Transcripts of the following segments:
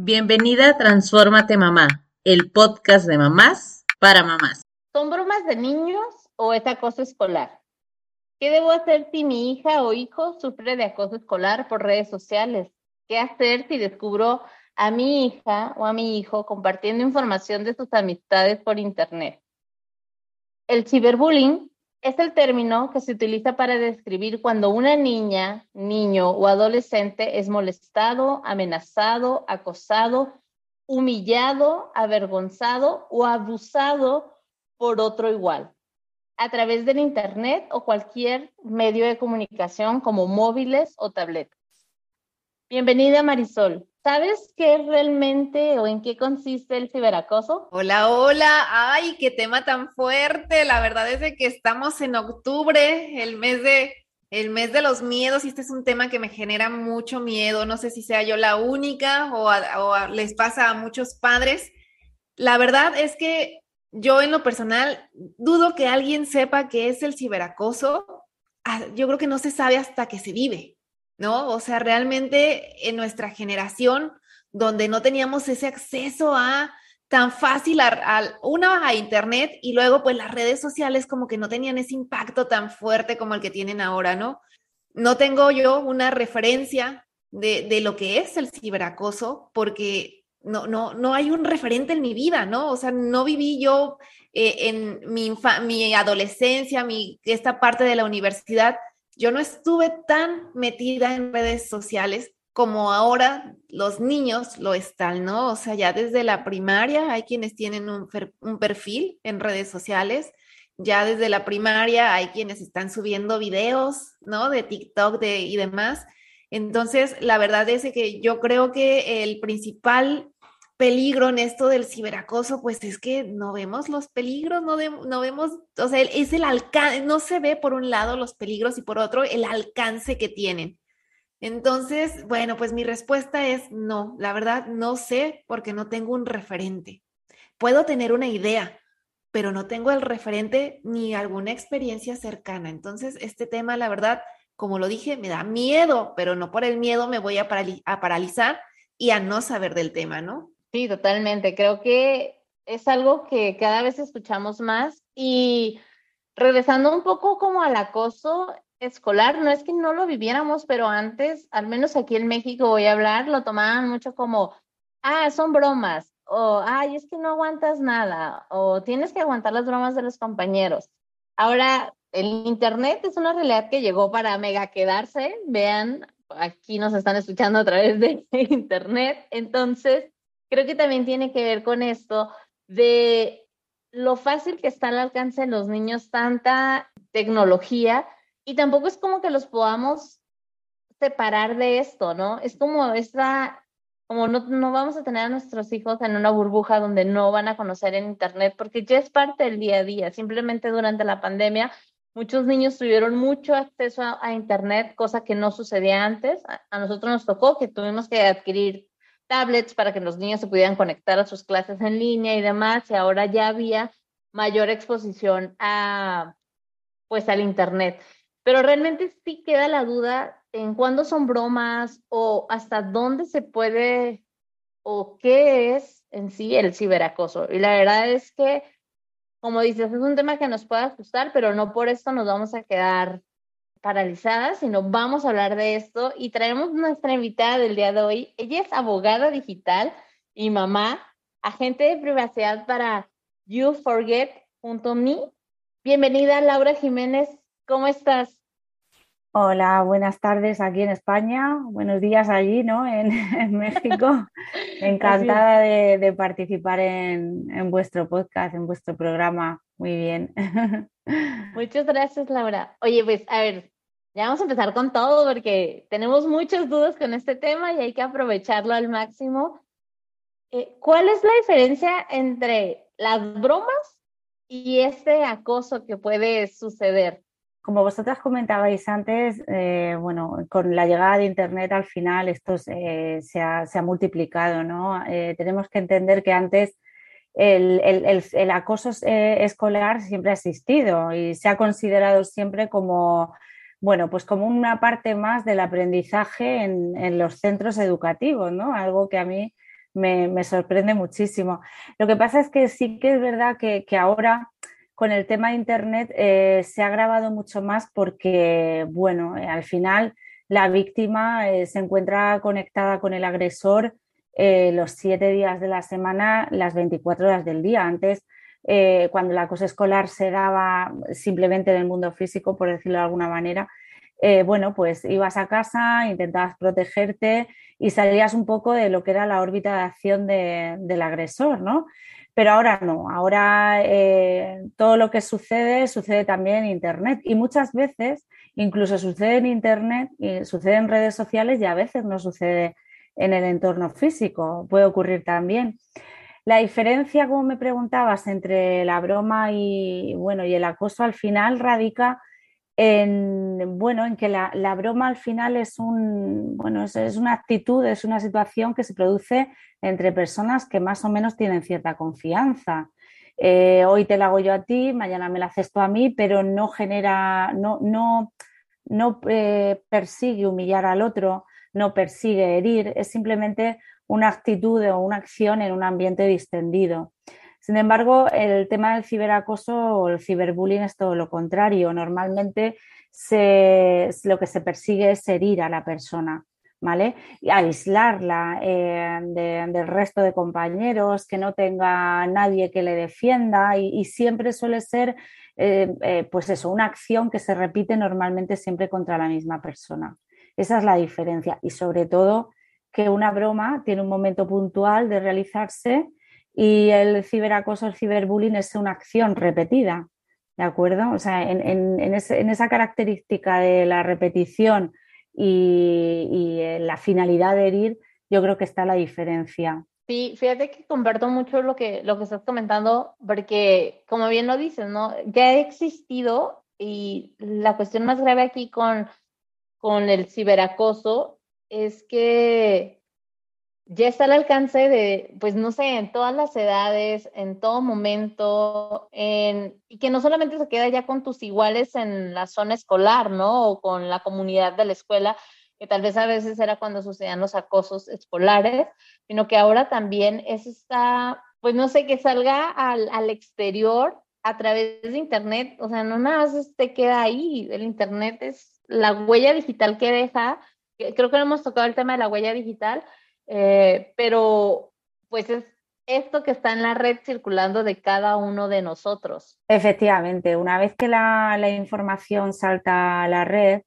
Bienvenida a Transfórmate Mamá, el podcast de mamás para mamás. ¿Son bromas de niños o es acoso escolar? ¿Qué debo hacer si mi hija o hijo sufre de acoso escolar por redes sociales? ¿Qué hacer si descubro a mi hija o a mi hijo compartiendo información de sus amistades por Internet? El ciberbullying es el término que se utiliza para describir cuando una niña, niño o adolescente es molestado, amenazado, acosado, humillado, avergonzado o abusado por otro igual, a través del Internet o cualquier medio de comunicación como móviles o tabletas. Bienvenida Marisol. ¿Sabes qué es realmente o en qué consiste el ciberacoso? Hola, hola. Ay, qué tema tan fuerte. La verdad es que estamos en octubre, el mes de el mes de los miedos, y este es un tema que me genera mucho miedo. No sé si sea yo la única o, o les pasa a muchos padres. La verdad es que yo en lo personal dudo que alguien sepa qué es el ciberacoso. Ah, yo creo que no se sabe hasta que se vive. ¿No? O sea, realmente en nuestra generación, donde no teníamos ese acceso a tan fácil a, una a internet y luego pues las redes sociales como que no tenían ese impacto tan fuerte como el que tienen ahora, ¿no? No tengo yo una referencia de, lo que es el ciberacoso porque no, no, no hay un referente en mi vida, ¿no? O sea, no viví yo eh, en mi, mi adolescencia, mi, esta parte de la universidad, yo no estuve tan metida en redes sociales como ahora los niños lo están, ¿no? O sea, ya desde la primaria hay quienes tienen un, perfil en redes sociales, ya desde la primaria hay quienes están subiendo videos, ¿no? De TikTok de, y demás. Entonces, la verdad es que yo creo que el principal peligro en esto del ciberacoso, pues es que no vemos los peligros, no, no vemos, o sea, es el alcance, no se ve por un lado los peligros y por otro el alcance que tienen. Entonces, bueno, pues mi respuesta es no, la verdad no sé porque no tengo un referente. Puedo tener una idea, pero no tengo el referente ni alguna experiencia cercana. Entonces, este tema, la verdad, como lo dije, me da miedo, pero no por el miedo me voy a, a paralizar y a no saber del tema, ¿no? Sí, totalmente. Creo que es algo que cada vez escuchamos más y regresando un poco como al acoso escolar, no es que no lo viviéramos, pero antes, al menos aquí en México voy a hablar, lo tomaban mucho como, ah, son bromas, o, ay, es que no aguantas nada, o tienes que aguantar las bromas de los compañeros. Ahora, el Internet es una realidad que llegó para mega quedarse, vean, aquí nos están escuchando a través de Internet, entonces creo que también tiene que ver con esto de lo fácil que está al alcance de los niños tanta tecnología y tampoco es como que los podamos separar de esto, ¿no? Es como esta, como no, no vamos a tener a nuestros hijos en una burbuja donde no van a conocer en Internet porque ya es parte del día a día. Simplemente durante la pandemia muchos niños tuvieron mucho acceso a, Internet, cosa que no sucedía antes. a, nosotros nos tocó que tuvimos que adquirir tablets para que los niños se pudieran conectar a sus clases en línea y demás, y ahora ya había mayor exposición a, pues, al Internet. Pero realmente sí queda la duda en cuándo son bromas o hasta dónde se puede o qué es en sí el ciberacoso. Y la verdad es que, como dices, es un tema que nos puede asustar, pero no por esto nos vamos a quedar paralizadas, sino vamos a hablar de esto y traemos nuestra invitada del día de hoy. Ella es abogada digital y mamá, agente de privacidad para YouForget.me. Bienvenida Laura Jiménez, ¿cómo estás? Hola, buenas tardes aquí en España, buenos días allí, ¿no? En, México. Encantada de, participar en, en, vuestro podcast, en vuestro programa. Muy bien. Muchas gracias, Laura. Oye, pues a ver, ya vamos a empezar con todo porque tenemos muchas dudas con este tema y hay que aprovecharlo al máximo. Eh, ¿Cuál es la diferencia entre las bromas y este acoso que puede suceder? Como vosotras comentabais antes, eh, bueno, con la llegada de Internet al final esto se, ha, se, ha, multiplicado, ¿no? Eh, tenemos que entender que antes el, el, el, acoso escolar siempre ha existido y se ha considerado siempre como bueno, pues como una parte más del aprendizaje en, los centros educativos, ¿no? Algo que a mí me, sorprende muchísimo. Lo que pasa es que sí que es verdad que, ahora con el tema de Internet eh, se ha agravado mucho más porque, bueno, eh, al final la víctima eh, se encuentra conectada con el agresor los siete días de la semana, las 24 horas del día. Antes, cuando la cosa escolar se daba simplemente en el mundo físico, por decirlo de alguna manera, eh, bueno, pues ibas a casa, intentabas protegerte y salías un poco de lo que era la órbita de acción del agresor, ¿no? Pero ahora no, ahora eh, todo lo que sucede sucede también en Internet y muchas veces incluso sucede en Internet y sucede en redes sociales y a veces no sucede en el entorno físico, puede ocurrir también. La diferencia, como me preguntabas, entre la broma y, bueno, y el acoso al final radica en, bueno, en que la, broma al final es, un, bueno, es, una actitud, es una situación que se produce entre personas que más o menos tienen cierta confianza. Eh, hoy te la hago yo a ti, mañana me la haces tú a mí, pero no genera, no, no, no eh, persigue humillar al otro, no persigue herir, es simplemente una actitud o una acción en un ambiente distendido. Sin embargo, el tema del ciberacoso o el ciberbullying es todo lo contrario. Normalmente lo que se persigue es herir a la persona. ¿Vale? Y aislarla eh, del resto de compañeros, que no tenga nadie que le defienda y, siempre suele ser, eh, eh, pues eso, una acción que se repite normalmente siempre contra la misma persona. Esa es la diferencia y sobre todo que una broma tiene un momento puntual de realizarse y el ciberacoso, el ciberbullying es una acción repetida, ¿de acuerdo? O sea, en, esa característica de la repetición y, la finalidad de herir, yo creo que está la diferencia. Sí, fíjate que comparto mucho lo que, lo que estás comentando, porque como bien lo dices, ¿no? Ya ha existido y la cuestión más grave aquí con, con el ciberacoso es que ya está al alcance de, pues no sé, en todas las edades, en todo momento, en, y que no solamente se queda ya con tus iguales en la zona escolar, ¿no? O con la comunidad de la escuela, que tal vez a veces era cuando sucedían los acosos escolares, sino que ahora también es esta, pues no sé, que salga al, al exterior a través de Internet, o sea, no nada más te queda ahí, el Internet es la huella digital que deja, creo que no hemos tocado el tema de la huella digital, eh, pero pues es esto que está en la red circulando de cada uno de nosotros. Efectivamente, una vez que la, información salta a la red,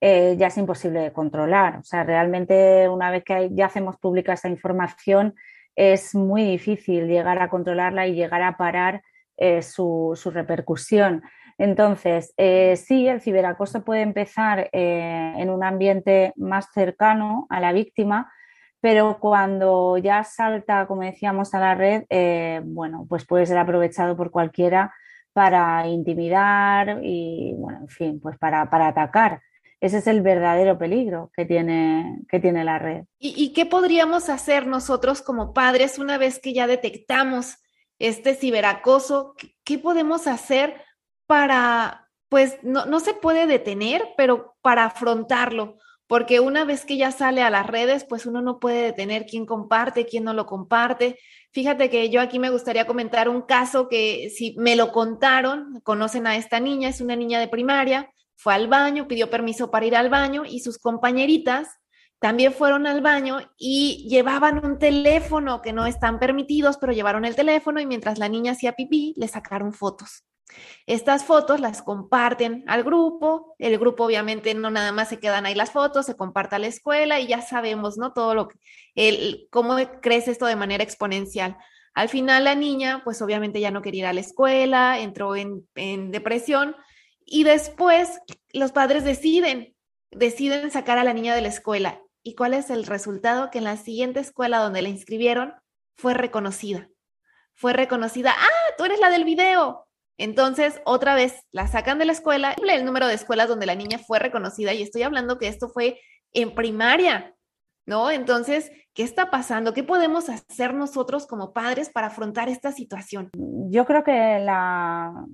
eh, ya es imposible de controlar. O sea, realmente una vez que ya hacemos pública esa información, es muy difícil llegar a controlarla y llegar a parar eh, su, repercusión. Entonces, sí, el ciberacoso puede empezar en un ambiente más cercano a la víctima, pero cuando ya salta, como decíamos, a la red, eh, bueno, pues puede ser aprovechado por cualquiera para intimidar y, bueno, en fin, pues para, atacar. Ese es el verdadero peligro que tiene, que tiene la red. ¿Y, qué podríamos hacer nosotros como padres una vez que ya detectamos este ciberacoso? ¿Qué, podemos hacer para, pues no, no se puede detener, pero para afrontarlo? porque una vez que ya sale a las redes, pues uno no puede detener quién comparte, quién no lo comparte. Fíjate que yo aquí me gustaría comentar un caso que si me lo contaron, conocen a esta niña, es una niña de primaria, fue al baño, pidió permiso para ir al baño y sus compañeritas también fueron al baño y llevaban un teléfono que no están permitidos, pero llevaron el teléfono y mientras la niña hacía pipí, le sacaron fotos. Estas fotos las comparten al grupo, el grupo obviamente no nada más se quedan ahí las fotos, se comparte a la escuela y ya sabemos, ¿no? Todo lo que, el, cómo crece esto de manera exponencial. Al final la niña, pues obviamente ya no quería ir a la escuela, entró en, en depresión y después los padres deciden, deciden sacar a la niña de la escuela. ¿Y cuál es el resultado? Que en la siguiente escuela donde la inscribieron fue reconocida. Fue reconocida, ah, tú eres la del video, entonces, otra vez la sacan de la escuela, el número de escuelas donde la niña fue reconocida, y estoy hablando que esto fue en primaria, ¿no? Entonces, ¿qué está pasando? ¿Qué podemos hacer nosotros como padres para afrontar esta situación? Yo creo que la,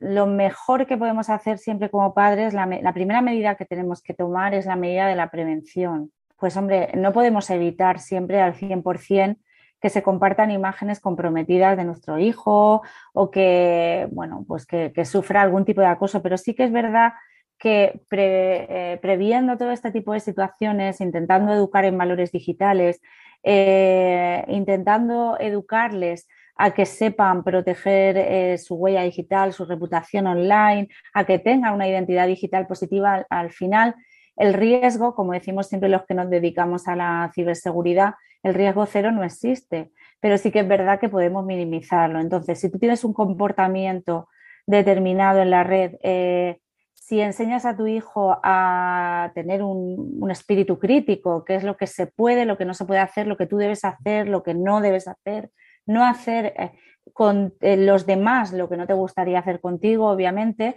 lo mejor que podemos hacer siempre como padres, la, primera medida que tenemos que tomar es la medida de la prevención pues hombre, no podemos evitar siempre al 100% que se compartan imágenes comprometidas de nuestro hijo o que, bueno, pues que, sufra algún tipo de acoso, pero sí que es verdad que eh, previendo todo este tipo de situaciones, intentando educar en valores digitales, eh, intentando educarles a que sepan proteger eh, su huella digital, su reputación online, a que tengan una identidad digital positiva, al, final el riesgo, como decimos siempre los que nos dedicamos a la ciberseguridad, el riesgo cero no existe, pero sí que es verdad que podemos minimizarlo. Entonces, si tú tienes un comportamiento determinado en la red, eh, si enseñas a tu hijo a tener un, espíritu crítico, qué es lo que se puede, lo que no se puede hacer, lo que tú debes hacer, lo que no debes hacer, no hacer eh, con eh, los demás lo que no te gustaría hacer contigo, obviamente,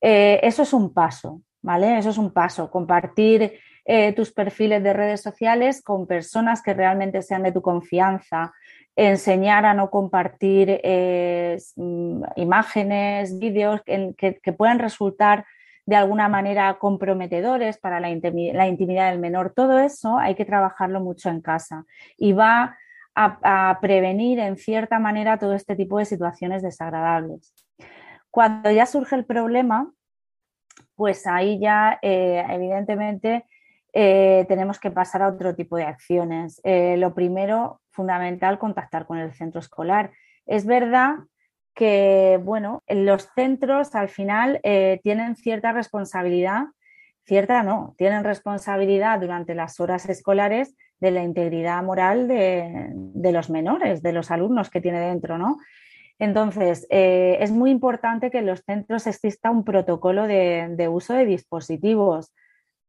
eso es un paso, Eso es un paso, compartir tus perfiles de redes sociales con personas que realmente sean de tu confianza, enseñar a no compartir mm, imágenes, vídeos que, puedan resultar de alguna manera comprometedores para la, la, intimidad del menor. Todo eso hay que trabajarlo mucho en casa y va a, prevenir en cierta manera todo este tipo de situaciones desagradables. Cuando ya surge el problema, pues ahí ya eh, evidentemente eh, tenemos que pasar a otro tipo de acciones. Eh, lo primero, fundamental, contactar con el centro escolar. Es verdad que, bueno, los centros al final tienen cierta responsabilidad, cierta no, tienen responsabilidad durante las horas escolares de la integridad moral de, los menores, de los alumnos que tiene dentro, ¿no? Entonces, eh, es muy importante que en los centros exista un protocolo de, uso de dispositivos.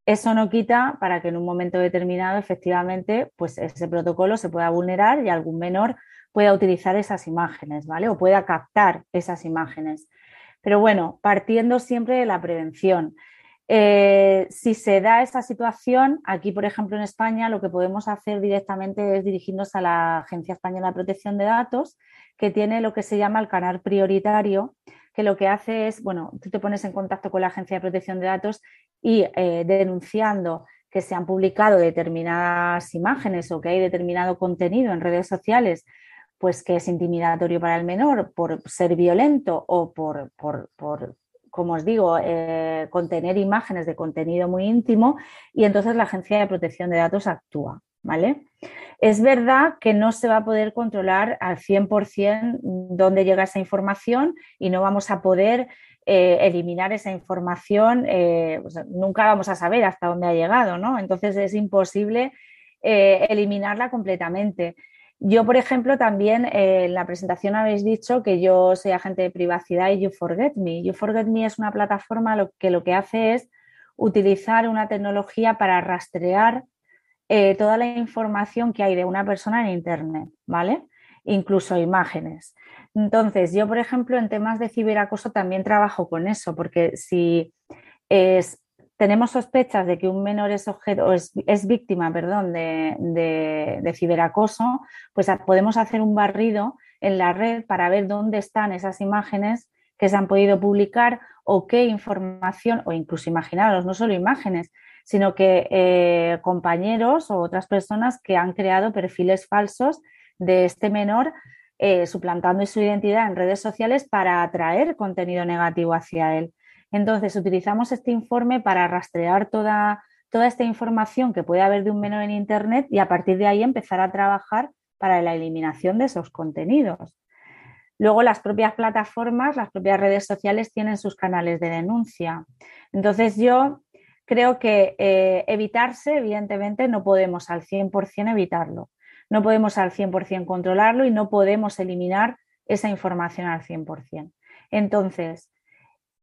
Eso no quita para que en un momento determinado, efectivamente, pues ese protocolo se pueda vulnerar y algún menor pueda utilizar esas imágenes, ¿vale? O pueda captar esas imágenes. Pero bueno, partiendo siempre de la prevención. Eh, si se da esa situación, aquí, por ejemplo, en España, lo que podemos hacer directamente es dirigirnos a la Agencia Española de Protección de Datos, que tiene lo que se llama el canal prioritario, que lo que hace es, bueno, tú te pones en contacto con la Agencia de Protección de Datos y eh, denunciando que se han publicado determinadas imágenes o que hay determinado contenido en redes sociales pues que es intimidatorio para el menor por ser violento o por, por, como os digo, eh, contener imágenes de contenido muy íntimo y entonces la Agencia de Protección de Datos actúa. ¿Vale? Es verdad que no se va a poder controlar al 100% dónde llega esa información y no vamos a poder eh, eliminar esa información, eh, nunca vamos a saber hasta dónde ha llegado, ¿no? Entonces es imposible eliminarla completamente. Yo, por ejemplo, también eh, en la presentación habéis dicho que yo soy agente de privacidad y You Forget Me. You Forget Me es una plataforma que lo que hace es utilizar una tecnología para rastrear eh, toda la información que hay de una persona en Internet, ¿vale? Incluso imágenes. Entonces, yo, por ejemplo, en temas de ciberacoso también trabajo con eso, porque si es, tenemos sospechas de que un menor es objeto es, víctima perdón, de, ciberacoso, pues podemos hacer un barrido en la red para ver dónde están esas imágenes que se han podido publicar o qué información, o incluso imaginaros, no solo imágenes, sino que eh, compañeros o otras personas que han creado perfiles falsos de este menor eh, suplantando su identidad en redes sociales para atraer contenido negativo hacia él. Entonces, utilizamos este informe para rastrear toda, toda esta información que puede haber de un menor en Internet y a partir de ahí empezar a trabajar para la eliminación de esos contenidos. Luego las propias plataformas, las propias redes sociales tienen sus canales de denuncia. Entonces yo creo que eh, evitarse, evidentemente, no podemos al 100% evitarlo. No podemos al 100% controlarlo y no podemos eliminar esa información al 100%. Entonces,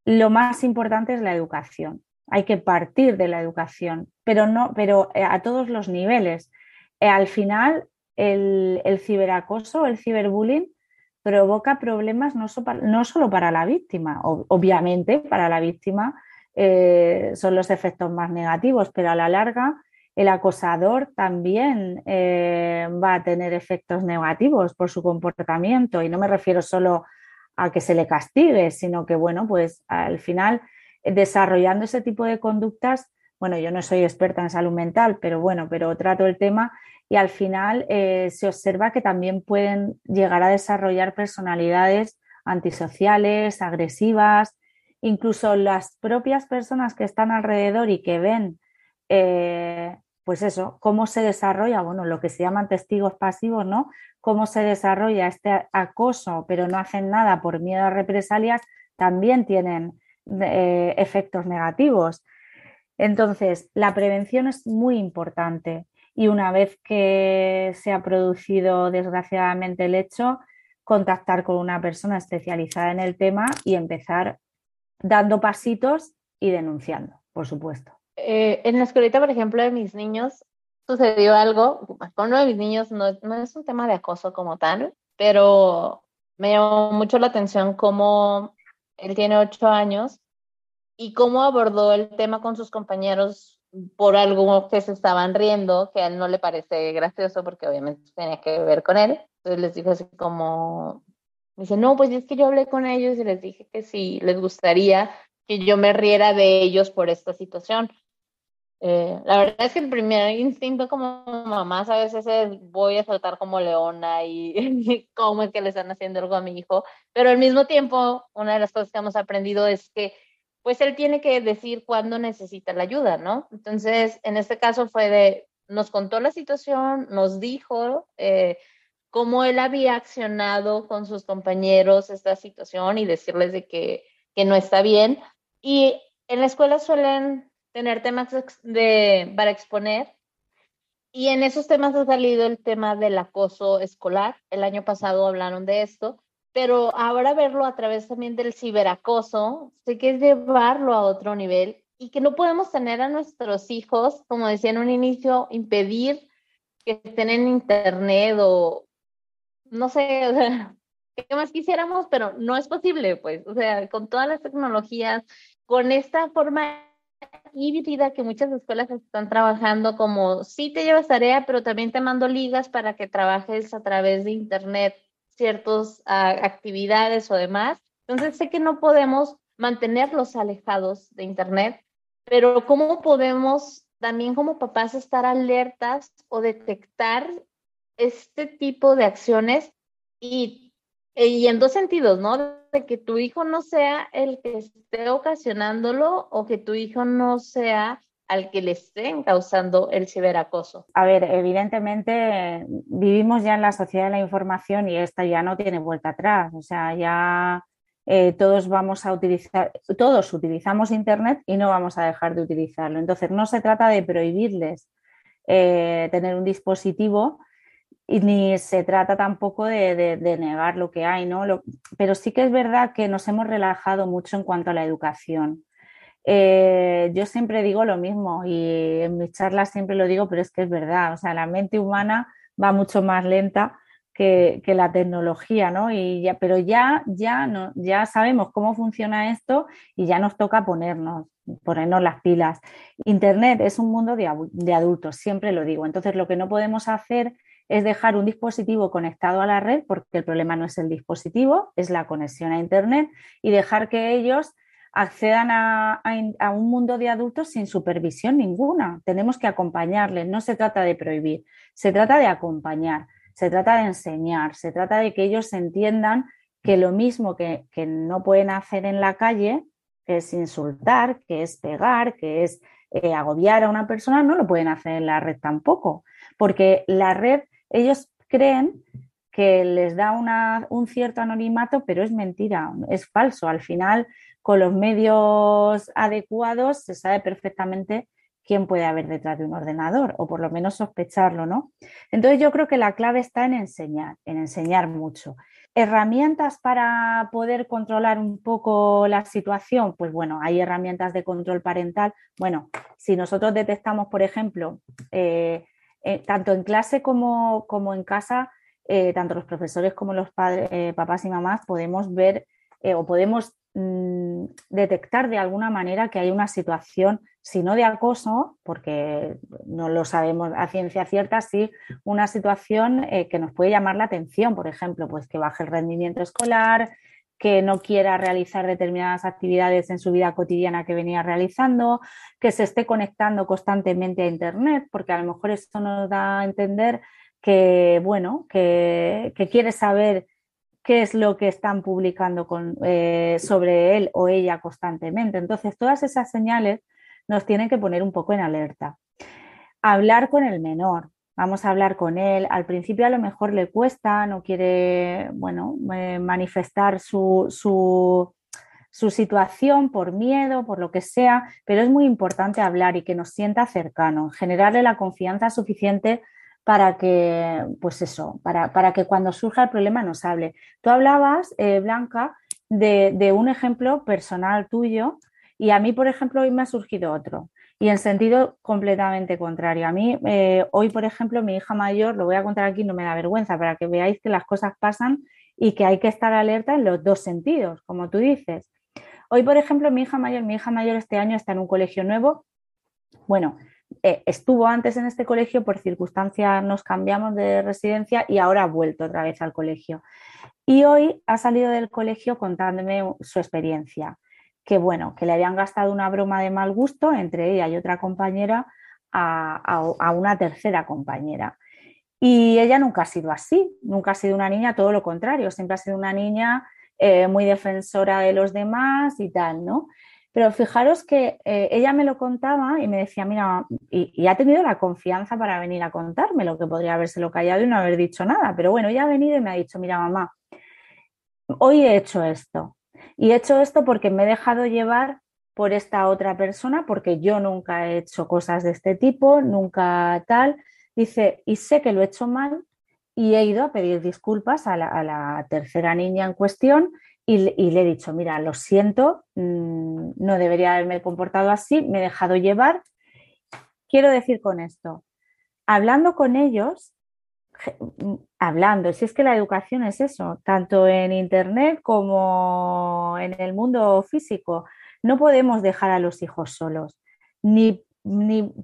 lo más importante es la educación. Hay que partir de la educación, pero no, pero eh, a todos los niveles. Eh, al final, el, ciberacoso, el ciberbullying, provoca problemas no, solo para la víctima. obviamente, para la víctima eh, son los efectos más negativos, pero a la larga el acosador también va a tener efectos negativos por su comportamiento. Y no me refiero solo a que se le castigue, sino que, bueno, pues al final, desarrollando ese tipo de conductas, bueno, yo no soy experta en salud mental, pero bueno, pero trato el tema y al final eh, se observa que también pueden llegar a desarrollar personalidades antisociales, agresivas, incluso las propias personas que están alrededor y que ven, eh, pues eso, cómo se desarrolla, bueno, lo que se llaman testigos pasivos, ¿no? Cómo se desarrolla este acoso, pero no hacen nada por miedo a represalias, también tienen eh, efectos negativos. Entonces, la prevención es muy importante y una vez que se ha producido desgraciadamente el hecho, contactar con una persona especializada en el tema y empezar dando pasitos y denunciando, por supuesto. Eh, en la escuelita, por ejemplo, de mis niños, sucedió algo, con uno de mis niños no, no es un tema de acoso como tal, pero me llamó mucho la atención cómo él tiene ocho años y cómo abordó el tema con sus compañeros por algo que se estaban riendo, que a él no le parece gracioso porque obviamente tenía que ver con él. Entonces les dijo así como, dice, no, pues es que yo hablé con ellos y les dije que si les gustaría que yo me riera de ellos por esta situación. Eh, la verdad es que el primer instinto como mamá a veces es voy a saltar como leona y cómo es que le están haciendo algo a mi hijo, pero al mismo tiempo una de las cosas que hemos aprendido es que pues él tiene que decir cuándo necesita la ayuda, ¿no? Entonces, en este caso fue de, nos contó la situación, nos dijo eh, cómo él había accionado con sus compañeros esta situación y decirles de que, que no está bien. Y en la escuela suelen tener temas de, para exponer y en esos temas ha salido el tema del acoso escolar. El año pasado hablaron de esto pero ahora verlo a través también del ciberacoso, sé que es llevarlo a otro nivel y que no podemos tener a nuestros hijos, como decía en un inicio, impedir que estén en internet o no sé, qué más quisiéramos, pero no es posible, pues, o sea, con todas las tecnologías, con esta forma híbrida que muchas escuelas están trabajando como sí te llevas tarea, pero también te mando ligas para que trabajes a través de internet ciertas actividades o demás. Entonces sé que no podemos mantenerlos alejados de Internet, pero ¿cómo podemos también como papás estar alertas o detectar este tipo de acciones y, y en dos sentidos, ¿no? De que tu hijo no sea el que esté ocasionándolo o que tu hijo no sea al que le estén causando el ciberacoso? A ver, evidentemente vivimos ya en la sociedad de la información y esta ya no tiene vuelta atrás. O sea, ya eh, todos vamos a utilizar, todos utilizamos Internet y no vamos a dejar de utilizarlo. Entonces, no se trata de prohibirles eh, tener un dispositivo y ni se trata tampoco de, negar lo que hay, ¿no? pero sí que es verdad que nos hemos relajado mucho en cuanto a la educación. Eh, yo siempre digo lo mismo y en mis charlas siempre lo digo, pero es que es verdad, o sea, la mente humana va mucho más lenta que, la tecnología, ¿no? Y ya, pero ya, ya, no, ya sabemos cómo funciona esto y ya nos toca ponernos, ponernos las pilas. Internet es un mundo de, de adultos, siempre lo digo. Entonces, lo que no podemos hacer es dejar un dispositivo conectado a la red, porque el problema no es el dispositivo, es la conexión a Internet, y dejar que ellos accedan a, un mundo de adultos sin supervisión ninguna. Tenemos que acompañarles. No se trata de prohibir, se trata de acompañar, se trata de enseñar, se trata de que ellos entiendan que lo mismo que, no pueden hacer en la calle, que es insultar, que es pegar, que es eh, agobiar a una persona, no lo pueden hacer en la red tampoco, porque la red, ellos creen que les da un cierto anonimato, pero es mentira, es falso. Al final, con los medios adecuados se sabe perfectamente quién puede haber detrás de un ordenador, o por lo menos sospecharlo, ¿no? Entonces yo creo que la clave está en enseñar, en enseñar mucho. ¿Herramientas para poder controlar un poco la situación? Pues bueno, hay herramientas de control parental. Bueno, si nosotros detectamos, por ejemplo, eh, eh, tanto en clase como, como en casa, eh, tanto los profesores como los padres, papás y mamás podemos ver o podemos Mm, detectar de alguna manera que hay una situación, si no de acoso, porque no lo sabemos a ciencia cierta, sí una situación eh, que nos puede llamar la atención, por ejemplo, pues que baje el rendimiento escolar, que no quiera realizar determinadas actividades en su vida cotidiana que venía realizando, que se esté conectando constantemente a Internet, porque a lo mejor esto nos da a entender que, bueno, que, quiere saber qué es lo que están publicando eh, sobre él o ella constantemente. Entonces, todas esas señales nos tienen que poner un poco en alerta. Hablar con el menor, vamos a hablar con él. Al principio a lo mejor le cuesta, no quiere, bueno, eh, manifestar su, su, situación por miedo, por lo que sea, pero es muy importante hablar y que nos sienta cercano, generarle la confianza suficiente para que, pues eso, para, para que cuando surja el problema nos hable. Tú hablabas, eh, Blanca, de, de un ejemplo personal tuyo y a mí, por ejemplo, hoy me ha surgido otro y en sentido completamente contrario. A mí, eh, hoy, por ejemplo, mi hija mayor, lo voy a contar aquí, no me da vergüenza, para que veáis que las cosas pasan y que hay que estar alerta en los dos sentidos, como tú dices. Hoy, por ejemplo, mi hija mayor, mi hija mayor este año está en un colegio nuevo. Bueno, eh, estuvo antes en este colegio, por circunstancias nos cambiamos de residencia y ahora ha vuelto otra vez al colegio. Y hoy ha salido del colegio contándome su experiencia que bueno, que le habían gastado una broma de mal gusto entre ella y otra compañera a, una tercera compañera. Y ella nunca ha sido así, nunca ha sido una niña, todo lo contrario, siempre ha sido una niña eh, muy defensora de los demás y tal, ¿no? Pero fijaros que eh, ella me lo contaba y me decía, mira, y, ha tenido la confianza para venir a contarme, lo que podría habérselo callado y no haber dicho nada. Pero bueno, ella ha venido y me ha dicho, mira, mamá, hoy he hecho esto. Y he hecho esto porque me he dejado llevar por esta otra persona, porque yo nunca he hecho cosas de este tipo, nunca tal. Dice, y sé que lo he hecho mal y he ido a pedir disculpas a la, tercera niña en cuestión y, le he dicho, mira, lo siento, mm, no debería haberme comportado así, me he dejado llevar. Quiero decir con esto, hablando con ellos, hablando, si es que la educación es eso, tanto en Internet como en el mundo físico, no podemos dejar a los hijos solos, ni,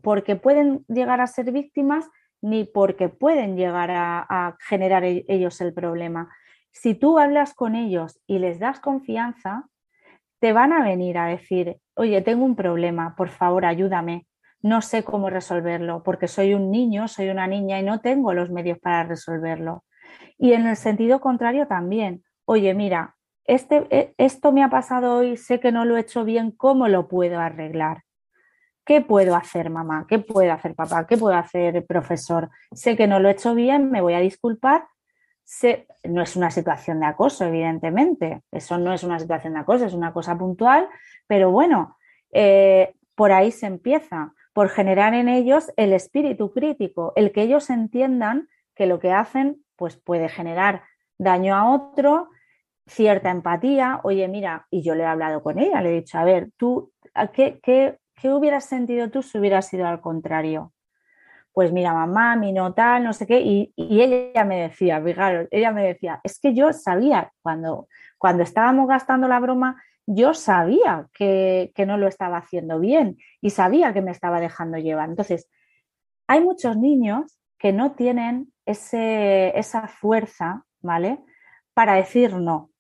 porque pueden llegar a ser víctimas, ni porque pueden llegar a, generar e-, ellos el problema. Si tú hablas con ellos y les das confianza, te van a venir a decir, oye, tengo un problema, por favor, ayúdame no sé cómo resolverlo, porque soy un niño, soy una niña y no tengo los medios para resolverlo. Y en el sentido contrario también, oye, mira, este, e, esto me ha pasado hoy, sé que no lo he hecho bien, ¿cómo lo puedo arreglar? ¿Qué puedo hacer, mamá? ¿Qué puedo hacer, papá? ¿Qué puedo hacer, profesor? Sé que no lo he hecho bien, me voy a disculpar. no es una situación de acoso, evidentemente. Eso no es una situación de acoso, es una cosa puntual, pero bueno, eh, por ahí se empieza por generar en ellos el espíritu crítico, el que ellos entiendan que lo que hacen pues puede generar daño a otro, cierta empatía. Oye, mira, y yo le he hablado con ella, le he dicho, a ver, tú, ¿qué, qué, qué hubieras sentido tú si hubieras sido al contrario? Pues mira, mamá, mi no tal, no sé qué, y, ella me decía, fijaros, ella me decía, es que yo sabía cuando, cuando estábamos gastando la broma, yo sabía que, no lo estaba haciendo bien y sabía que me estaba dejando llevar. Entonces, hay muchos niños que no tienen ese, esa fuerza, ¿vale? Para decir no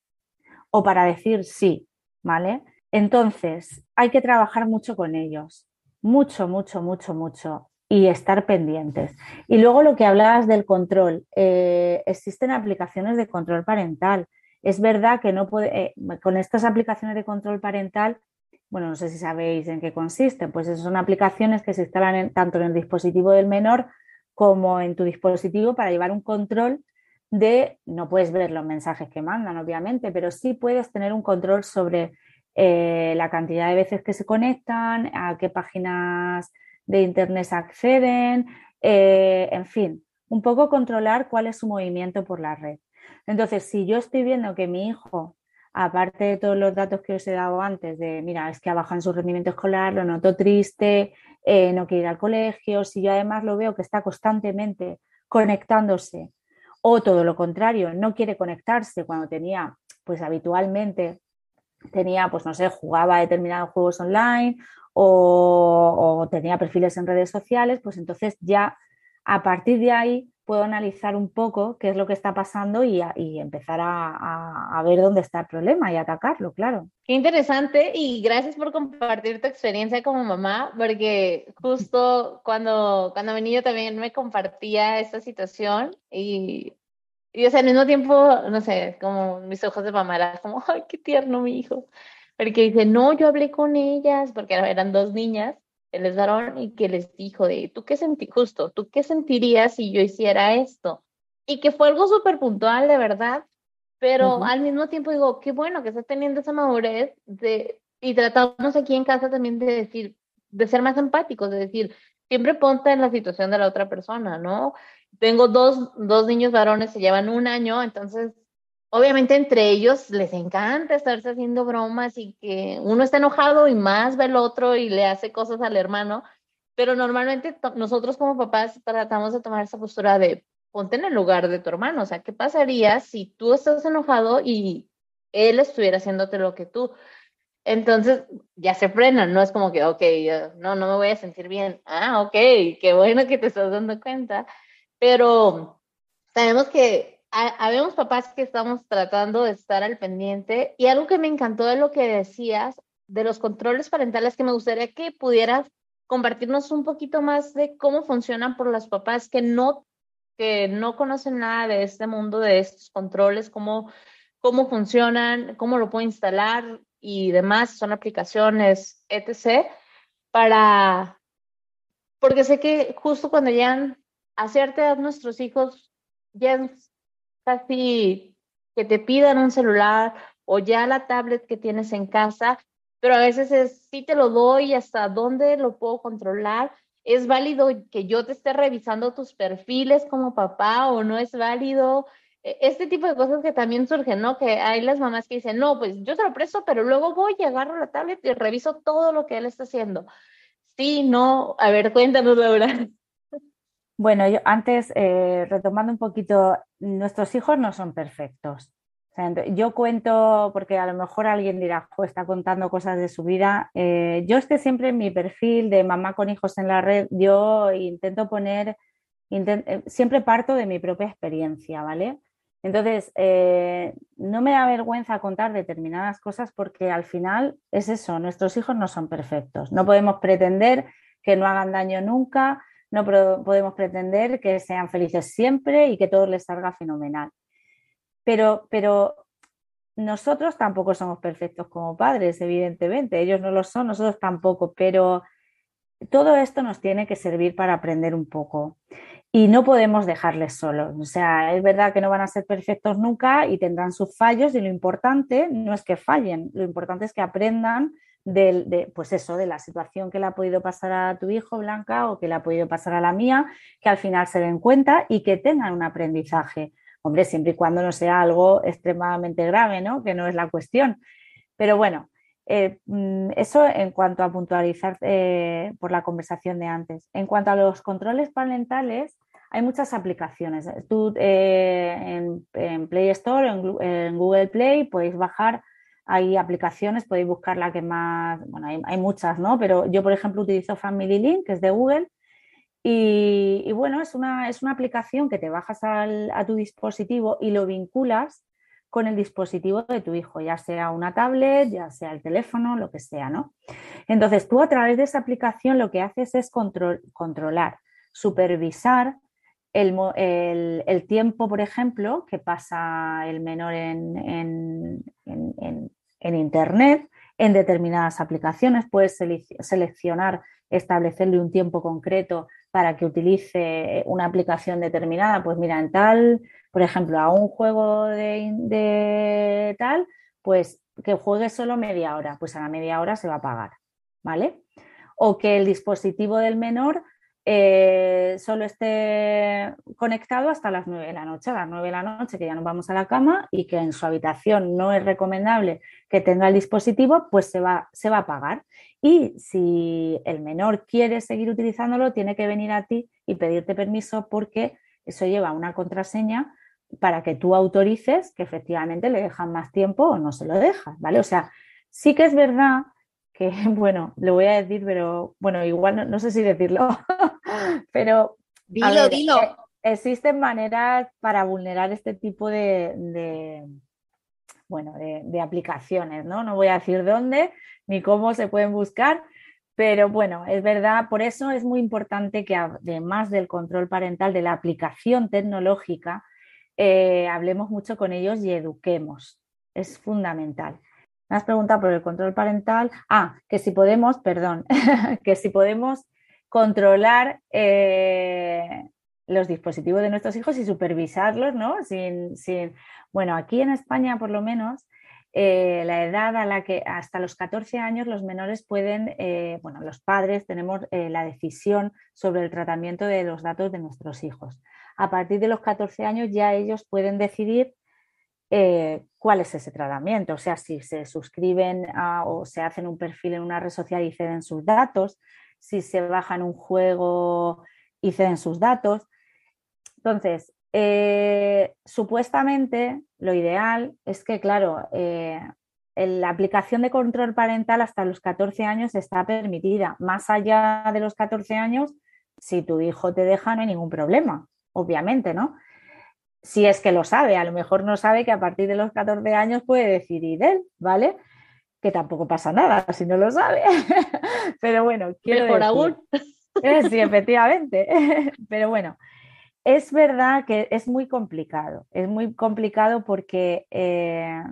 o para decir sí, ¿vale? Entonces, hay que trabajar mucho con ellos, mucho, mucho, mucho, mucho, y estar pendientes. Y luego lo que hablabas del control, eh, existen aplicaciones de control parental. Es verdad que no puede, eh, con estas aplicaciones de control parental, bueno, no sé si sabéis en qué consisten, pues son aplicaciones que se instalan tanto en el dispositivo del menor como en tu dispositivo para llevar un control de, no puedes ver los mensajes que mandan, obviamente, pero sí puedes tener un control sobre eh, la cantidad de veces que se conectan, a qué páginas de internet acceden, eh, en fin, un poco controlar cuál es su movimiento por la red. Entonces, si yo estoy viendo que mi hijo, aparte de todos los datos que os he dado antes, de, mira, es que ha bajado en su rendimiento escolar, lo noto triste, eh, no quiere ir al colegio, si yo además lo veo que está constantemente conectándose o todo lo contrario, no quiere conectarse cuando tenía, pues habitualmente tenía, pues no sé, jugaba determinados juegos online o tenía perfiles en redes sociales, pues entonces ya a partir de ahí puedo analizar un poco qué es lo que está pasando y, empezar a, ver dónde está el problema y atacarlo, claro. Qué interesante y gracias por compartir tu experiencia como mamá, porque justo cuando, cuando mi niño también me compartía esta situación y, y o sea, al mismo tiempo, no sé, como mis ojos de mamá era como, ay, qué tierno mi hijo, porque dice, no, yo hablé con ellas, porque eran dos niñas él es varón y que les dijo de, ¿tú qué sentí justo? ¿Tú qué sentirías si yo hiciera esto? Y que fue algo súper puntual, de verdad, pero al mismo tiempo digo, qué bueno que está teniendo esa madurez de, y tratamos aquí en casa también de decir, de ser más empáticos, de decir, siempre ponte en la situación de la otra persona, ¿no? Tengo dos, dos niños varones, se llevan un año, entonces obviamente entre ellos les encanta estarse haciendo bromas y que uno está enojado y más ve el otro y le hace cosas al hermano, pero normalmente nosotros como papás tratamos de tomar esa postura de ponte en el lugar de tu hermano, o sea, ¿qué pasaría si tú estás enojado y él estuviera haciéndote lo que tú? Entonces ya se frenan, no es como que, ok, no, no me voy a sentir bien. Ah, ok, qué bueno que te estás dando cuenta, pero sabemos que habemos papás que estamos tratando de estar al pendiente y algo que me encantó de lo que decías de los controles parentales que me gustaría que pudieras compartirnos un poquito más de cómo funcionan por los papás que no que no conocen nada de este mundo de estos controles, cómo cómo funcionan, cómo lo puedo instalar y demás, son aplicaciones, etc. para porque sé que justo cuando llegan a cierta edad nuestros hijos ya casi que te pidan un celular o ya la tablet que tienes en casa, pero a veces es, sí te lo doy, hasta dónde lo puedo controlar. ¿Es válido que yo te esté revisando tus perfiles como papá o no es válido? E, este tipo de cosas que también surgen, ¿no? Que hay las mamás que dicen, no, pues yo te lo presto, pero luego voy y agarro la tablet y reviso todo lo que él está haciendo. Sí, no, a ver, cuéntanos, Laura. Bueno, yo antes, eh, retomando un poquito, nuestros hijos no son perfectos. yo cuento, porque a lo mejor alguien dirá, está contando cosas de su vida. Eh, yo esté siempre en mi perfil de mamá con hijos en la red, yo intento poner, eh, siempre parto de mi propia experiencia, ¿vale? Entonces, no me da vergüenza contar determinadas cosas porque al final es eso, nuestros hijos no son perfectos. No podemos pretender que no hagan daño nunca, no podemos pretender que sean felices siempre y que todo les salga fenomenal. Pero, pero nosotros tampoco somos perfectos como padres, evidentemente. Ellos no lo son, nosotros tampoco, pero todo esto nos tiene que servir para aprender un poco y no podemos dejarles solos. O sea, es verdad que no van a ser perfectos nunca y tendrán sus fallos y lo importante no es que fallen, lo importante es que aprendan de, pues eso, de la situación que le ha podido pasar a tu hijo, Blanca, o que le ha podido pasar a la mía, que al final se den cuenta y que tengan un aprendizaje. Hombre, siempre y cuando no sea algo extremadamente grave, ¿no? Que no es la cuestión. Pero bueno, eh, mm, eso en cuanto a puntualizar eh, por la conversación de antes. En cuanto a los controles parentales, hay muchas aplicaciones. Tú eh, en, Play Store, o en Google Play, podéis bajar hay aplicaciones, podéis buscar la que más, bueno, hay, muchas, ¿no? Pero yo, por ejemplo, utilizo Family Link, que es de Google, y, bueno, es una, es una, aplicación que te bajas a tu dispositivo y lo vinculas con el dispositivo de tu hijo, ya sea una tablet, ya sea el teléfono, lo que sea, ¿no? Entonces, tú a través de esa aplicación lo que haces es controlar, supervisar el, tiempo, por ejemplo, que pasa el menor en, Internet, en determinadas aplicaciones. Puedes seleccionar, establecerle un tiempo concreto para que utilice una aplicación determinada. Pues mira, en tal, por ejemplo, a un juego de, de tal, pues que juegue solo media hora, pues a la media hora se va a pagar, ¿vale? O que el dispositivo del menor eh, solo esté conectado hasta las 9 de la noche, a las 9 de la noche que ya nos vamos a la cama y que en su habitación no es recomendable que tenga el dispositivo, pues se va, se va a apagar. Y si el menor quiere seguir utilizándolo, tiene que venir a ti y pedirte permiso porque eso lleva una contraseña para que tú autorices que efectivamente le dejan más tiempo o no se lo dejas, ¿vale? O sea, sí que es verdad que, bueno, lo voy a decir, pero bueno, igual no, sé si decirlo, pero... Dilo, dilo. existen maneras para vulnerar este tipo de, bueno, de, aplicaciones, ¿no? No voy a decir dónde ni cómo se pueden buscar, pero bueno, es verdad, por eso es muy importante que además del control parental, de la aplicación tecnológica, eh, hablemos mucho con ellos y eduquemos. Es fundamental. Me has preguntado por el control parental. Ah, que si podemos, perdón, que si podemos controlar eh, los dispositivos de nuestros hijos y supervisarlos, ¿no? Sin, sin... Bueno, aquí en España, por lo menos, eh, la edad a la que hasta los 14 años los menores pueden, eh, bueno, los padres tenemos la decisión sobre el tratamiento de los datos de nuestros hijos. A partir de los 14 años ya ellos pueden decidir cuál es ese tratamiento, o sea, si se suscriben o se hacen un perfil en una red social y ceden sus datos, si se bajan un juego y ceden sus datos. Entonces, eh, supuestamente lo ideal es que, claro, eh, la aplicación de control parental hasta los 14 años está permitida. Más allá de los 14 años, si tu hijo te deja, no hay ningún problema, obviamente, ¿no? Si es que lo sabe, a lo mejor no sabe que a partir de los 14 años puede decidir él, ¿vale? Que tampoco pasa nada si no lo sabe. Pero bueno, quiero Mejor aún. Eh, sí, efectivamente. Pero bueno, es verdad que es muy complicado, es muy complicado porque eh,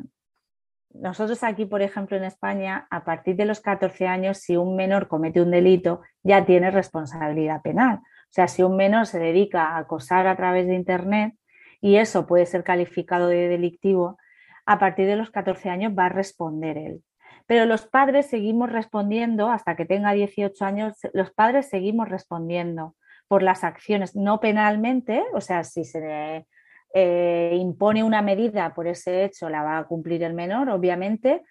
nosotros aquí, por ejemplo, en España, a partir de los 14 años, si un menor comete un delito, ya tiene responsabilidad penal. O sea, si un menor se dedica a acosar a través de Internet y eso puede ser calificado de delictivo, a partir de los 14 años va a responder él. Pero los padres seguimos respondiendo, hasta que tenga 18 años, los padres seguimos respondiendo por las acciones, no penalmente, o sea, si se eh, impone una medida por ese hecho, la va a cumplir el menor, obviamente,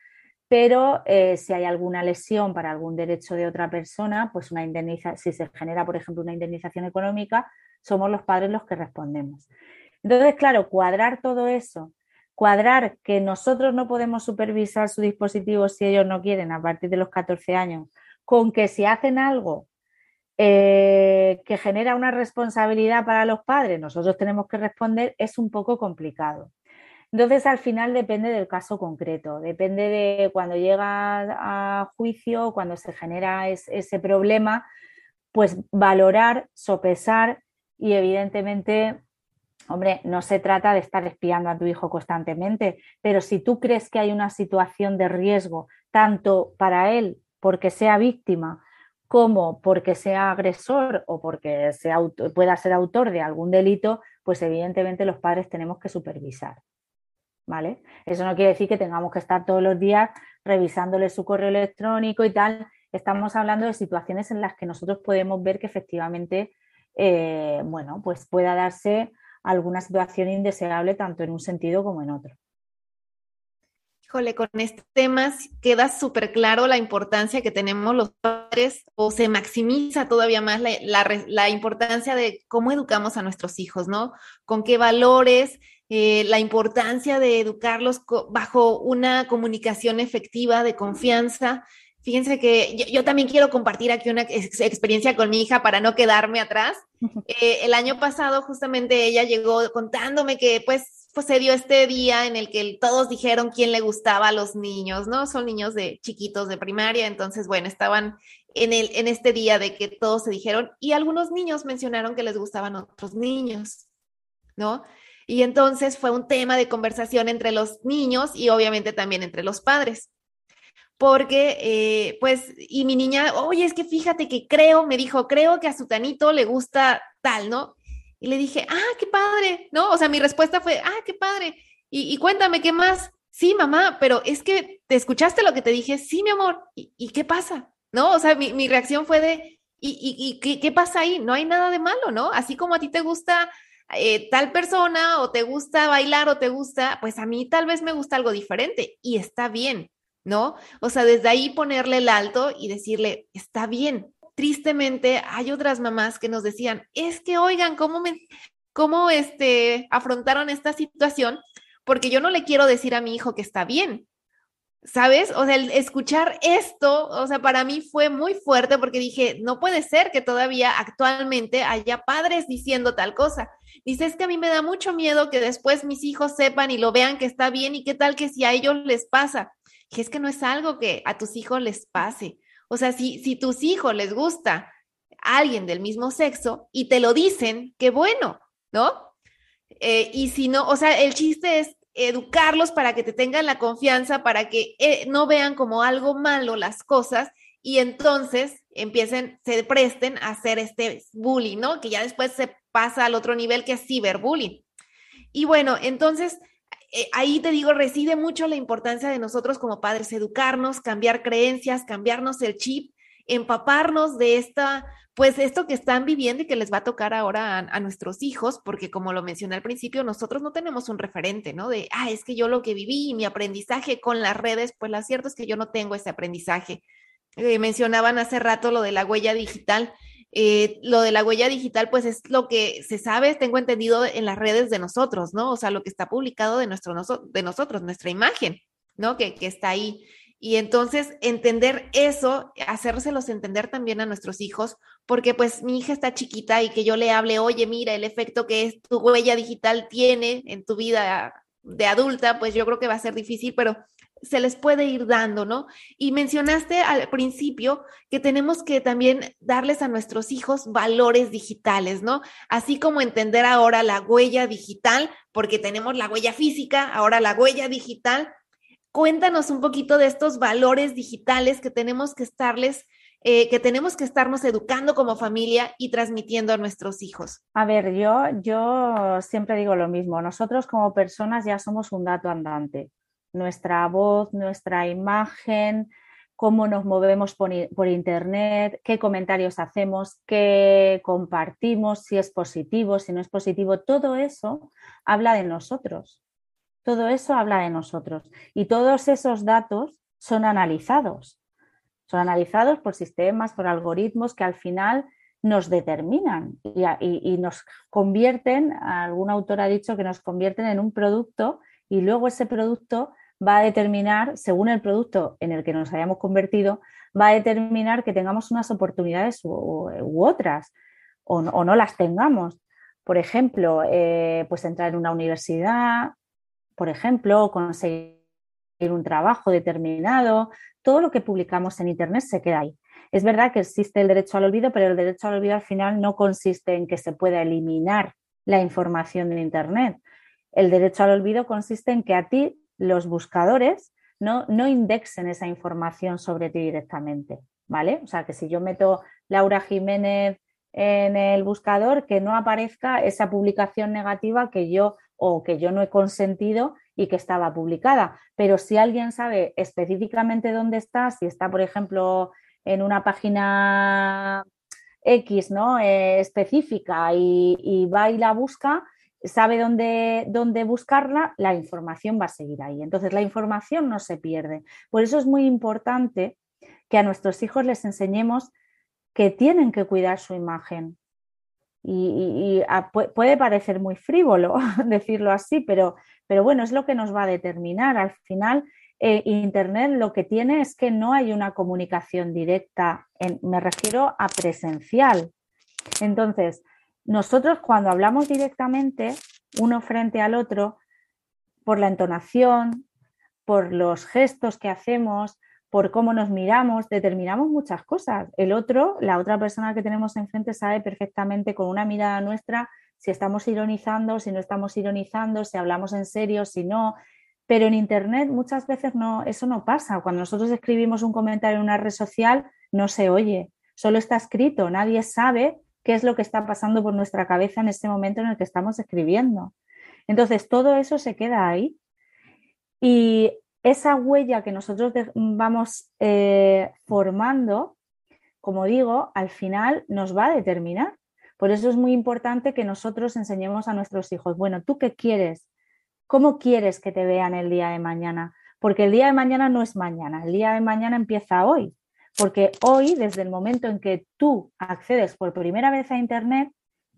pero eh, si hay alguna lesión para algún derecho de otra persona, pues una indemnización, si se genera, por ejemplo, una indemnización económica, somos los padres los que respondemos. Entonces, claro, cuadrar todo eso, cuadrar que nosotros no podemos supervisar su dispositivo si ellos no quieren a partir de los 14 años, con que si hacen algo eh, que genera una responsabilidad para los padres, nosotros tenemos que responder, es un poco complicado. Entonces, al final depende del caso concreto, depende de cuando llega a juicio, cuando se genera ese problema, pues valorar, sopesar y evidentemente, hombre, no se trata de estar espiando a tu hijo constantemente, pero si tú crees que hay una situación de riesgo, tanto para él porque sea víctima, como porque sea agresor o porque sea, pueda ser autor de algún delito, pues evidentemente los padres tenemos que supervisar. ¿Vale? Eso no quiere decir que tengamos que estar todos los días revisándole su correo electrónico y tal. Estamos hablando de situaciones en las que nosotros podemos ver que efectivamente, eh, bueno, pues pueda darse alguna situación indeseable tanto en un sentido como en otro. Híjole, con este tema queda súper claro la importancia que tenemos los padres o se maximiza todavía más la, importancia de cómo educamos a nuestros hijos, ¿no? Con qué valores, eh, la importancia de educarlos bajo una comunicación efectiva, de confianza. Fíjense que yo, también quiero compartir aquí una experiencia con mi hija para no quedarme atrás. Eh, el año pasado justamente ella llegó contándome que pues pues se dio este día en el que todos dijeron quién le gustaba a los niños, ¿no? Son niños de chiquitos de primaria, entonces, bueno, estaban en, el, en este día de que todos se dijeron y algunos niños mencionaron que les gustaban otros niños, ¿no? Y entonces fue un tema de conversación entre los niños y obviamente también entre los padres. Porque, eh, pues, y mi niña, oye, es que fíjate que creo, me dijo, creo que a su tanito le gusta tal, ¿no? Y le dije, ah, qué padre, ¿no? O sea, mi respuesta fue, ah, qué padre. Y, cuéntame, ¿qué más? Sí, mamá, pero es que te escuchaste lo que te dije, sí, mi amor, ¿y, qué pasa? ¿No? O sea, mi, reacción fue de, ¿y, y, qué pasa ahí? No hay nada de malo, ¿no? Así como a ti te gusta eh, tal persona o te gusta bailar o te gusta, pues a mí tal vez me gusta algo diferente y está bien, ¿no? O sea, desde ahí ponerle el alto y decirle, está bien, tristemente hay otras mamás que nos decían, es que oigan, ¿cómo me, cómo este, afrontaron esta situación? Porque yo no le quiero decir a mi hijo que está bien. ¿sabes? O sea, el escuchar esto, o sea, para mí fue muy fuerte porque dije, no puede ser que todavía actualmente haya padres diciendo tal cosa. Dice, es que a mí me da mucho miedo que después mis hijos sepan y lo vean que está bien y qué tal que si a ellos les pasa. Y es que no es algo que a tus hijos les pase. O sea, si, si tus hijos les gusta alguien del mismo sexo y te lo dicen, qué bueno, ¿no? Eh, y si no, o sea, el chiste es educarlos para que te tengan la confianza, para que eh, no vean como algo malo las cosas y entonces empiecen, se presten a hacer este bullying, ¿no? Que ya después se pasa al otro nivel que es ciberbullying. Y bueno, entonces eh, ahí te digo, reside mucho la importancia de nosotros como padres, educarnos, cambiar creencias, cambiarnos el chip, empaparnos de esta pues esto que están viviendo y que les va a tocar ahora a, nuestros hijos, porque como lo mencioné al principio, nosotros no tenemos un referente, ¿no? De, ah, es que yo lo que viví y mi aprendizaje con las redes, pues lo cierto es que yo no tengo ese aprendizaje. Eh, mencionaban hace rato lo de la huella digital. Eh, lo de la huella digital, pues es lo que se sabe, tengo entendido en las redes de nosotros, ¿no? O sea, lo que está publicado de, nuestro, de nosotros, nuestra imagen, ¿no? Que, que está ahí. Y entonces entender eso, hacérselos entender también a nuestros hijos, porque pues mi hija está chiquita y que yo le hable, oye, mira, el efecto que tu huella digital tiene en tu vida de adulta, pues yo creo que va a ser difícil, pero se les puede ir dando, ¿no? Y mencionaste al principio que tenemos que también darles a nuestros hijos valores digitales, ¿no? Así como entender ahora la huella digital, porque tenemos la huella física, ahora la huella digital, Cuéntanos un poquito de estos valores digitales que tenemos que estarles, eh, que tenemos que estarnos educando como familia y transmitiendo a nuestros hijos. A ver, yo, yo siempre digo lo mismo. Nosotros como personas ya somos un dato andante. Nuestra voz, nuestra imagen, cómo nos movemos por, por, internet, qué comentarios hacemos, qué compartimos, si es positivo, si no es positivo, todo eso habla de nosotros. Todo eso habla de nosotros y todos esos datos son analizados. Son analizados por sistemas, por algoritmos que al final nos determinan y, nos convierten, algún autor ha dicho que nos convierten en un producto y luego ese producto va a determinar, según el producto en el que nos hayamos convertido, va a determinar que tengamos unas oportunidades u, otras o no, las tengamos. Por ejemplo, eh, pues entrar en una universidad, por ejemplo, conseguir un trabajo determinado, todo lo que publicamos en Internet se queda ahí. Es verdad que existe el derecho al olvido, pero el derecho al olvido al final no consiste en que se pueda eliminar la información de Internet. El derecho al olvido consiste en que a ti los buscadores no, no indexen esa información sobre ti directamente, ¿vale? O sea, que si yo meto Laura Jiménez en el buscador, que no aparezca esa publicación negativa que yo o que yo no he consentido y que estaba publicada. Pero si alguien sabe específicamente dónde está, si está, por ejemplo, en una página X ¿no? Eh, específica y, va y la busca, sabe dónde, dónde buscarla, la información va a seguir ahí. Entonces, la información no se pierde. Por eso es muy importante que a nuestros hijos les enseñemos que tienen que cuidar su imagen, y, puede parecer muy frívolo decirlo así, pero, pero, bueno, es lo que nos va a determinar. Al final, eh, Internet lo que tiene es que no hay una comunicación directa, me refiero a presencial. Entonces, nosotros cuando hablamos directamente, uno frente al otro, por la entonación, por los gestos que hacemos, por cómo nos miramos, determinamos muchas cosas. El otro, la otra persona que tenemos enfrente sabe perfectamente con una mirada nuestra si estamos ironizando, si no estamos ironizando, si hablamos en serio, si no. Pero en Internet muchas veces no, eso no pasa. Cuando nosotros escribimos un comentario en una red social, no se oye, solo está escrito, nadie sabe qué es lo que está pasando por nuestra cabeza en ese momento en el que estamos escribiendo. Entonces, todo eso se queda ahí. Y esa huella que nosotros vamos eh, formando, como digo, al final nos va a determinar. Por eso es muy importante que nosotros enseñemos a nuestros hijos, bueno, ¿tú qué quieres? ¿Cómo quieres que te vean el día de mañana? Porque el día de mañana no es mañana, el día de mañana empieza hoy. Porque hoy, desde el momento en que tú accedes por primera vez a Internet,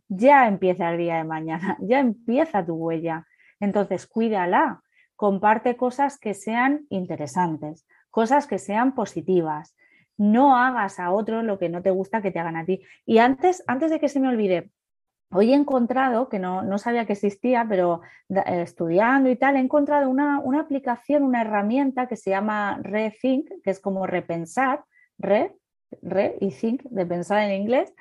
ya empieza el día de mañana, ya empieza tu huella. Entonces, cuídala, comparte cosas que sean interesantes, cosas que sean positivas. No hagas a otros lo que no te gusta que te hagan a ti. Y antes, antes de que se me olvide, hoy he encontrado, que no, sabía que existía, pero eh, estudiando y tal, he encontrado una, aplicación, una herramienta que se llama Rethink, que es como repensar, re, re y think, de pensar en inglés.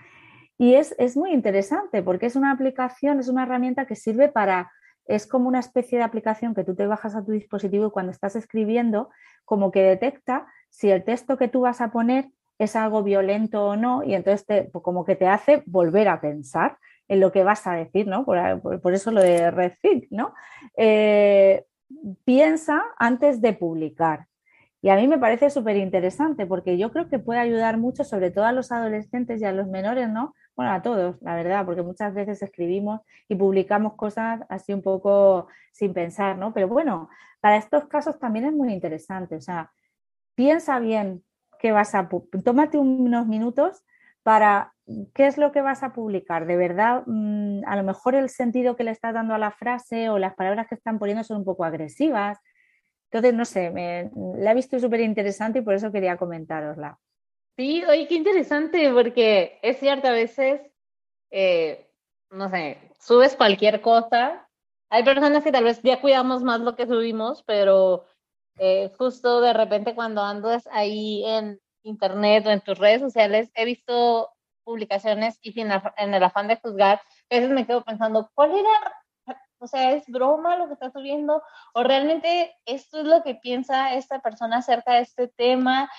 Y es, es muy interesante porque es una aplicación, es una herramienta que sirve para es como una especie de aplicación que tú te bajas a tu dispositivo y cuando estás escribiendo, como que detecta si el texto que tú vas a poner es algo violento o no, y entonces pues como que te hace volver a pensar en lo que vas a decir, ¿no? Por, eso lo de Redfig, ¿no? Eh, piensa antes de publicar. Y a mí me parece súper interesante porque yo creo que puede ayudar mucho, sobre todo a los adolescentes y a los menores, ¿no? bueno, a todos, la verdad, porque muchas veces escribimos y publicamos cosas así un poco sin pensar, ¿no? Pero bueno, para estos casos también es muy interesante, o sea, piensa bien qué vas a, tómate unos minutos para qué es lo que vas a publicar. De verdad, mm, a lo mejor el sentido que le estás dando a la frase o las palabras que están poniendo son un poco agresivas. Entonces, no sé, me, la he visto súper interesante y por eso quería comentárosla. Sí, oye, qué interesante, porque es cierto, a veces, eh, no sé, subes cualquier cosa. Hay personas que tal vez ya cuidamos más lo que subimos, pero eh, justo de repente cuando andas ahí en internet o en tus redes sociales, he visto publicaciones y en el afán de juzgar, a veces me quedo pensando, ¿cuál era o sea, ¿es broma lo que está subiendo? ¿O realmente esto es lo que piensa esta persona acerca de este tema?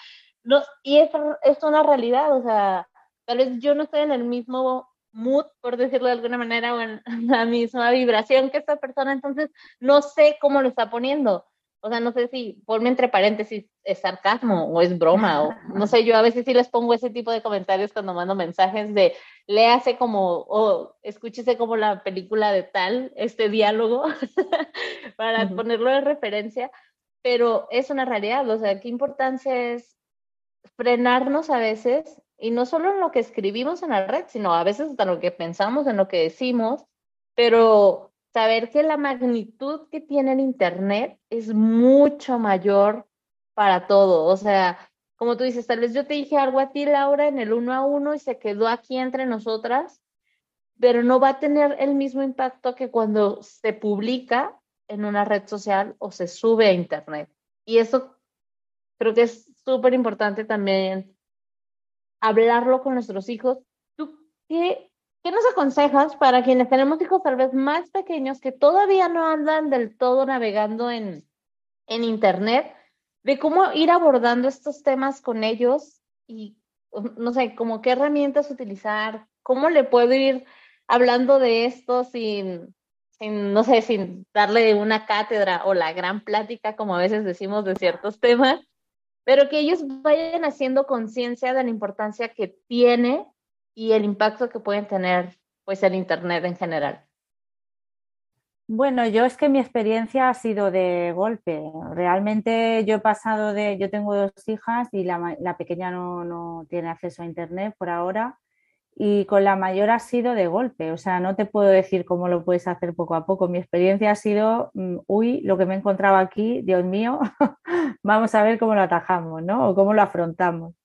No, y es, es una realidad, o sea, tal vez yo no estoy en el mismo mood, por decirlo de alguna manera, o en la misma vibración que esta persona, entonces no sé cómo lo está poniendo. O sea, no sé si, ponme entre paréntesis, es sarcasmo o es broma, o no sé, yo a veces sí les pongo ese tipo de comentarios cuando mando mensajes de léase como, o escúchese como la película de tal, este diálogo, para ponerlo de referencia, pero es una realidad, o sea, qué importancia es frenarnos a veces, y no solo en lo que escribimos en la red, sino a veces hasta lo que pensamos, en lo que decimos, pero saber que la magnitud que tiene el Internet es mucho mayor para todo. O sea, como tú dices, tal vez yo te dije algo a ti, Laura, en el uno a uno y se quedó aquí entre nosotras, pero no va a tener el mismo impacto que cuando se publica en una red social o se sube a Internet. Y eso creo que es súper importante también hablarlo con nuestros hijos. ¿Tú qué, qué nos aconsejas para quienes tenemos hijos tal vez más pequeños que todavía no andan del todo navegando en, en Internet, de cómo ir abordando estos temas con ellos y, no sé, como qué herramientas utilizar, cómo le puedo ir hablando de esto sin, sin, no sé, sin darle una cátedra o la gran plática, como a veces decimos de ciertos temas, pero que ellos vayan haciendo conciencia de la importancia que tiene y el impacto que pueden tener pues el internet en general. Bueno, yo es que mi experiencia ha sido de golpe. Realmente yo he pasado de, yo tengo dos hijas y la, pequeña no, no, tiene acceso a internet por ahora y con la mayor ha sido de golpe. O sea, no te puedo decir cómo lo puedes hacer poco a poco. Mi experiencia ha sido, mm, uy, lo que me he encontrado aquí, Dios mío, vamos a ver cómo lo atajamos, ¿no? O cómo lo afrontamos.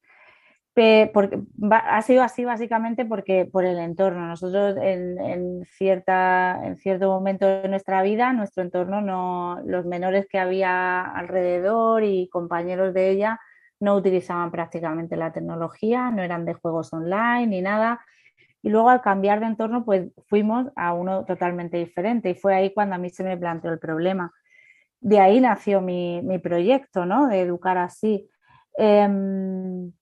Ha sido así básicamente porque por el entorno. Nosotros en, cierta, en cierto momento de nuestra vida, nuestro entorno, no, los menores que había alrededor y compañeros de ella, no utilizaban prácticamente la tecnología, no eran de juegos online ni nada. Y luego al cambiar de entorno, pues fuimos a uno totalmente diferente y fue ahí cuando a mí se me planteó el problema. De ahí nació mi, proyecto, ¿no? De educar así. Em,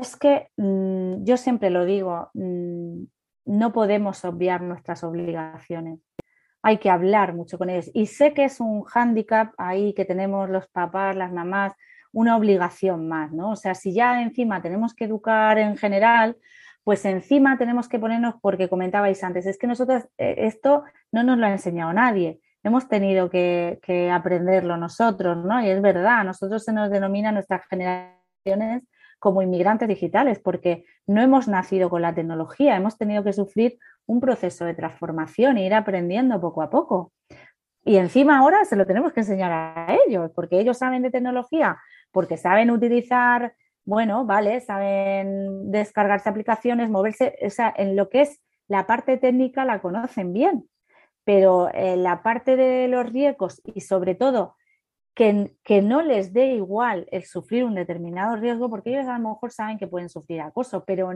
es que mm, yo siempre lo digo, mm, no podemos obviar nuestras obligaciones. Hay que hablar mucho con ellos. Y sé que es un hándicap ahí que tenemos los papás, las mamás, una obligación más, ¿no? O sea, si ya encima tenemos que educar en general, pues encima tenemos que ponernos, porque comentabais antes, es que nosotros eh, esto no nos lo ha enseñado nadie, hemos tenido que, aprenderlo nosotros, ¿no? Y es verdad, nosotros se nos denomina nuestras generaciones como inmigrantes digitales, porque no hemos nacido con la tecnología, hemos tenido que sufrir un proceso de transformación e ir aprendiendo poco a poco. Y encima ahora se lo tenemos que enseñar a ellos, porque ellos saben de tecnología, porque saben utilizar, bueno, vale, saben descargarse aplicaciones, moverse, o sea, en lo que es la parte técnica la conocen bien, pero en la parte de los riesgos y sobre todo que, no les dé igual el sufrir un determinado riesgo, porque ellos a lo mejor saben que pueden sufrir acoso, pero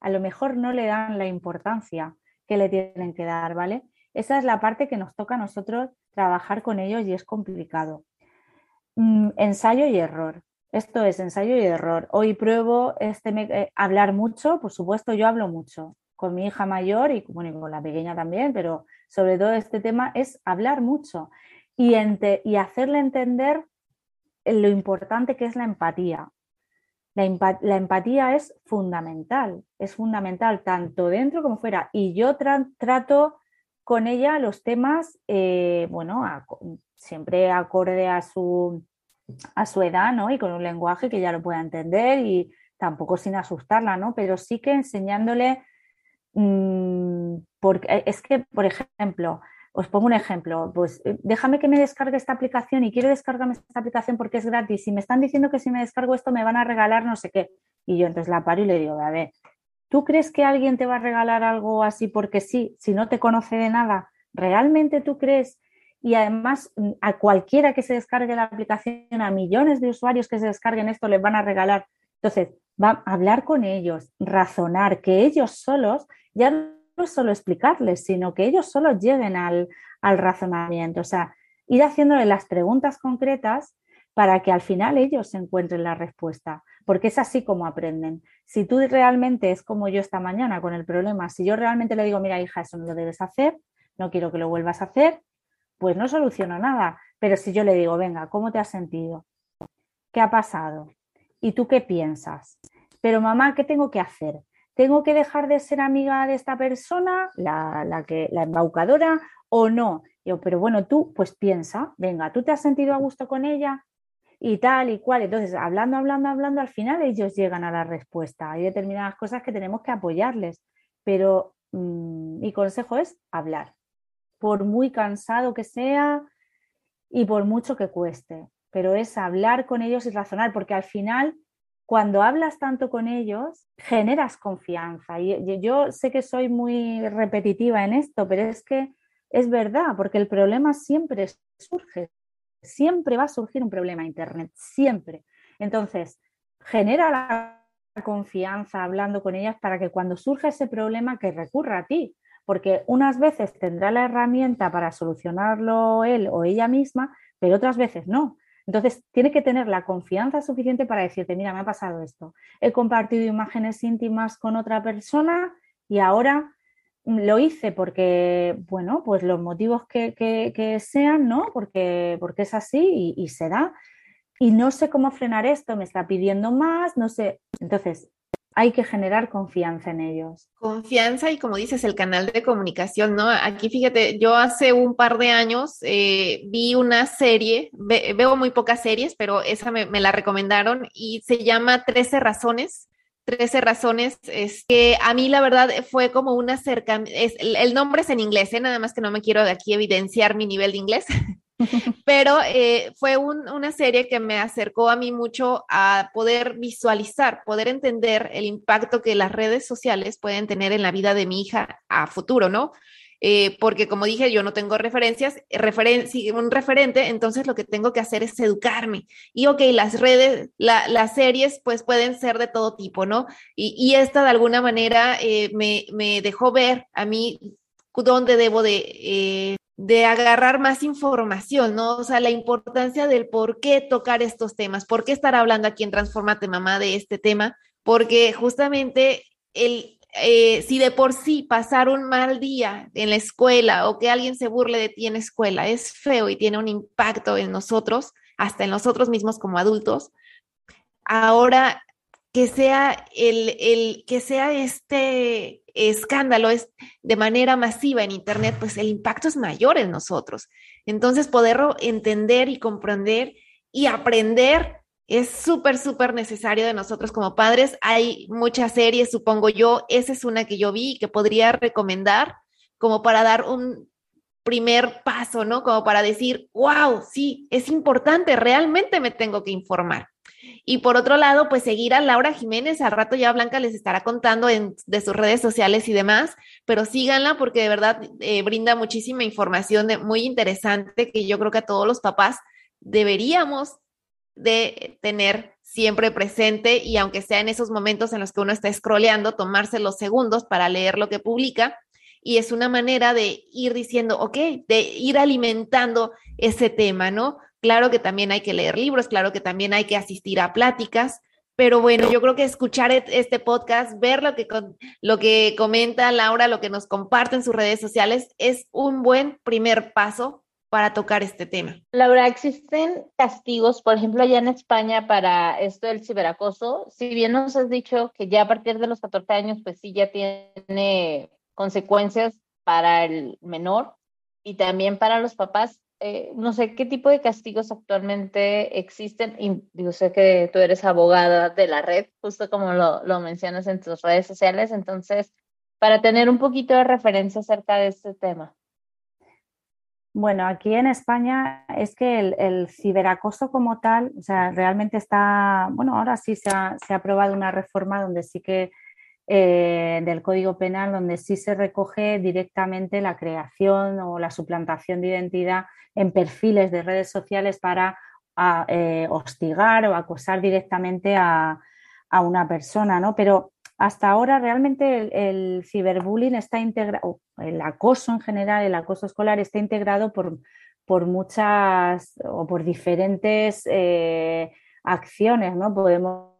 a lo mejor no le dan la importancia que le tienen que dar, ¿vale? Esa es la parte que nos toca a nosotros trabajar con ellos y es complicado. Mm, ensayo y error. Esto es ensayo y error. Hoy pruebo este, eh, hablar mucho, por supuesto yo hablo mucho con mi hija mayor y, con la pequeña también, pero sobre todo este tema es hablar mucho y, hacerle entender lo importante que es la empatía. La, la, empatía es fundamental, es fundamental tanto dentro como fuera. Y yo trato con ella los temas, eh, bueno, siempre acorde a su, a su edad, ¿no? Y con un lenguaje que ya lo pueda entender y tampoco sin asustarla, ¿no? Pero sí que enseñándole, mm, porque es que, por ejemplo, os pongo un ejemplo, pues eh, déjame que me descargue esta aplicación y quiero descargarme esta aplicación porque es gratis y me están diciendo que si me descargo esto me van a regalar no sé qué. Y yo entonces la paro y le digo, a ver, ¿Tú crees que alguien te va a regalar algo así porque sí, si no te conoce de nada? ¿Realmente tú crees? Y además, mm, a cualquiera que se descargue la aplicación, a millones de usuarios que se descarguen esto, les van a regalar. Entonces, va a hablar con ellos, razonar, que ellos solos, ya es solo explicarles, sino que ellos solos lleguen al, al razonamiento. O sea, ir haciéndole las preguntas concretas para que al final ellos encuentren la respuesta porque es así como aprenden. Si tú realmente es como yo esta mañana con el problema, si yo realmente le digo, mira hija, eso no lo debes hacer, no quiero que lo vuelvas a hacer, pues no soluciono nada. Pero si yo le digo, venga, ¿cómo te has sentido? ¿Qué ha pasado? ¿Y tú qué piensas? Pero mamá, ¿qué tengo que hacer? ¿Tengo que dejar de ser amiga de esta persona, la, la, que, la embaucadora, o no? Yo, pero bueno, tú pues piensa, venga, ¿tú te has sentido a gusto con ella? y tal y cual. Entonces, hablando, hablando, hablando, al final ellos llegan a la respuesta. Hay determinadas cosas que tenemos que apoyarles, pero mm, mi consejo es hablar, por muy cansado que sea y por mucho que cueste, pero es hablar con ellos y razonar, porque al final, cuando hablas tanto con ellos, generas confianza. Y yo sé que soy muy repetitiva en esto, pero es que es verdad, porque el problema siempre surge siempre va a surgir un problema en Internet, siempre. Entonces, genera la confianza hablando con ellas para que cuando surja ese problema que recurra a ti, porque unas veces tendrá la herramienta para solucionarlo él o ella misma, pero otras veces no. Entonces, tiene que tener la confianza suficiente para decirte, mira, me ha pasado esto. He compartido imágenes íntimas con otra persona y ahora lo hice porque, bueno, pues los motivos que, sean, ¿no? Porque, porque es así y, se da. Y no sé cómo frenar esto, me está pidiendo más, no sé. Entonces, hay que generar confianza en ellos. Confianza y como dices, el canal de comunicación, ¿no? Aquí fíjate, yo hace un par de años eh, vi una serie, veo muy pocas series, pero esa me, la recomendaron y se llama 13 razones 13 razones, es que a mí la verdad fue como una cerca, es, el nombre es en inglés, ¿eh? nada más que no me quiero aquí evidenciar mi nivel de inglés, pero eh, fue una serie que me acercó a mí mucho a poder visualizar, poder entender el impacto que las redes sociales pueden tener en la vida de mi hija a futuro, ¿no? Eh, porque como dije, yo no tengo referencias, un referente, entonces lo que tengo que hacer es educarme. Y ok, las redes, las series, pues pueden ser de todo tipo, ¿no? Y, esta de alguna manera eh, me, dejó ver a mí dónde debo de, de agarrar más información, ¿no? O sea, la importancia del por qué tocar estos temas, por qué estar hablando aquí en Transformate Mamá de este tema, porque justamente el, eh, si de por sí pasar un mal día en la escuela o que alguien se burle de ti en escuela es feo y tiene un impacto en nosotros, hasta en nosotros mismos como adultos, ahora que sea el, el que sea este escándalo es de manera masiva en internet, pues el impacto es mayor en nosotros. Entonces, poderlo entender y comprender y aprender es súper, súper necesario de nosotros como padres. Hay muchas series, supongo yo. Esa es una que yo vi y que podría recomendar como para dar un primer paso, ¿no? Como para decir, wow, sí, es importante, realmente me tengo que informar. Y por otro lado, pues seguir a Laura Jiménez, al rato ya Blanca les estará contando en, de sus redes sociales y demás, pero síganla porque de verdad eh, brinda muchísima información muy interesante que yo creo que a todos los papás deberíamos de tener siempre presente y aunque sea en esos momentos en los que uno está scrolleando, tomarse los segundos para leer lo que publica y es una manera de ir diciendo, ok, de ir alimentando ese tema, ¿no? Claro que también hay que leer libros, claro que también hay que asistir a pláticas, pero bueno, yo creo que escuchar e-, este podcast, ver lo que, lo que comenta Laura, lo que nos comparte en sus redes sociales, es un buen primer paso para tocar este tema. Laura, ¿existen castigos, por ejemplo, allá en España para esto del ciberacoso? Si bien nos has dicho que ya a partir de los 14 años, pues sí, ya tiene consecuencias para el menor y también para los papás, eh, no sé qué tipo de castigos actualmente existen. Y yo sé que tú eres abogada de la red, justo como lo, lo mencionas en tus redes sociales. Entonces, para tener un poquito de referencia acerca de este tema. Bueno, aquí en España es que el, ciberacoso como tal, o sea, realmente está, bueno, ahora sí se ha, se ha, aprobado una reforma donde sí que eh, del Código Penal, donde sí se recoge directamente la creación o la suplantación de identidad en perfiles de redes sociales para eh, hostigar o acosar directamente a, una persona, ¿no? Pero hasta ahora realmente el, ciberbullying está integrado, el acoso en general, el acoso escolar está integrado por, por muchas o por diferentes eh, acciones, ¿no? Podemos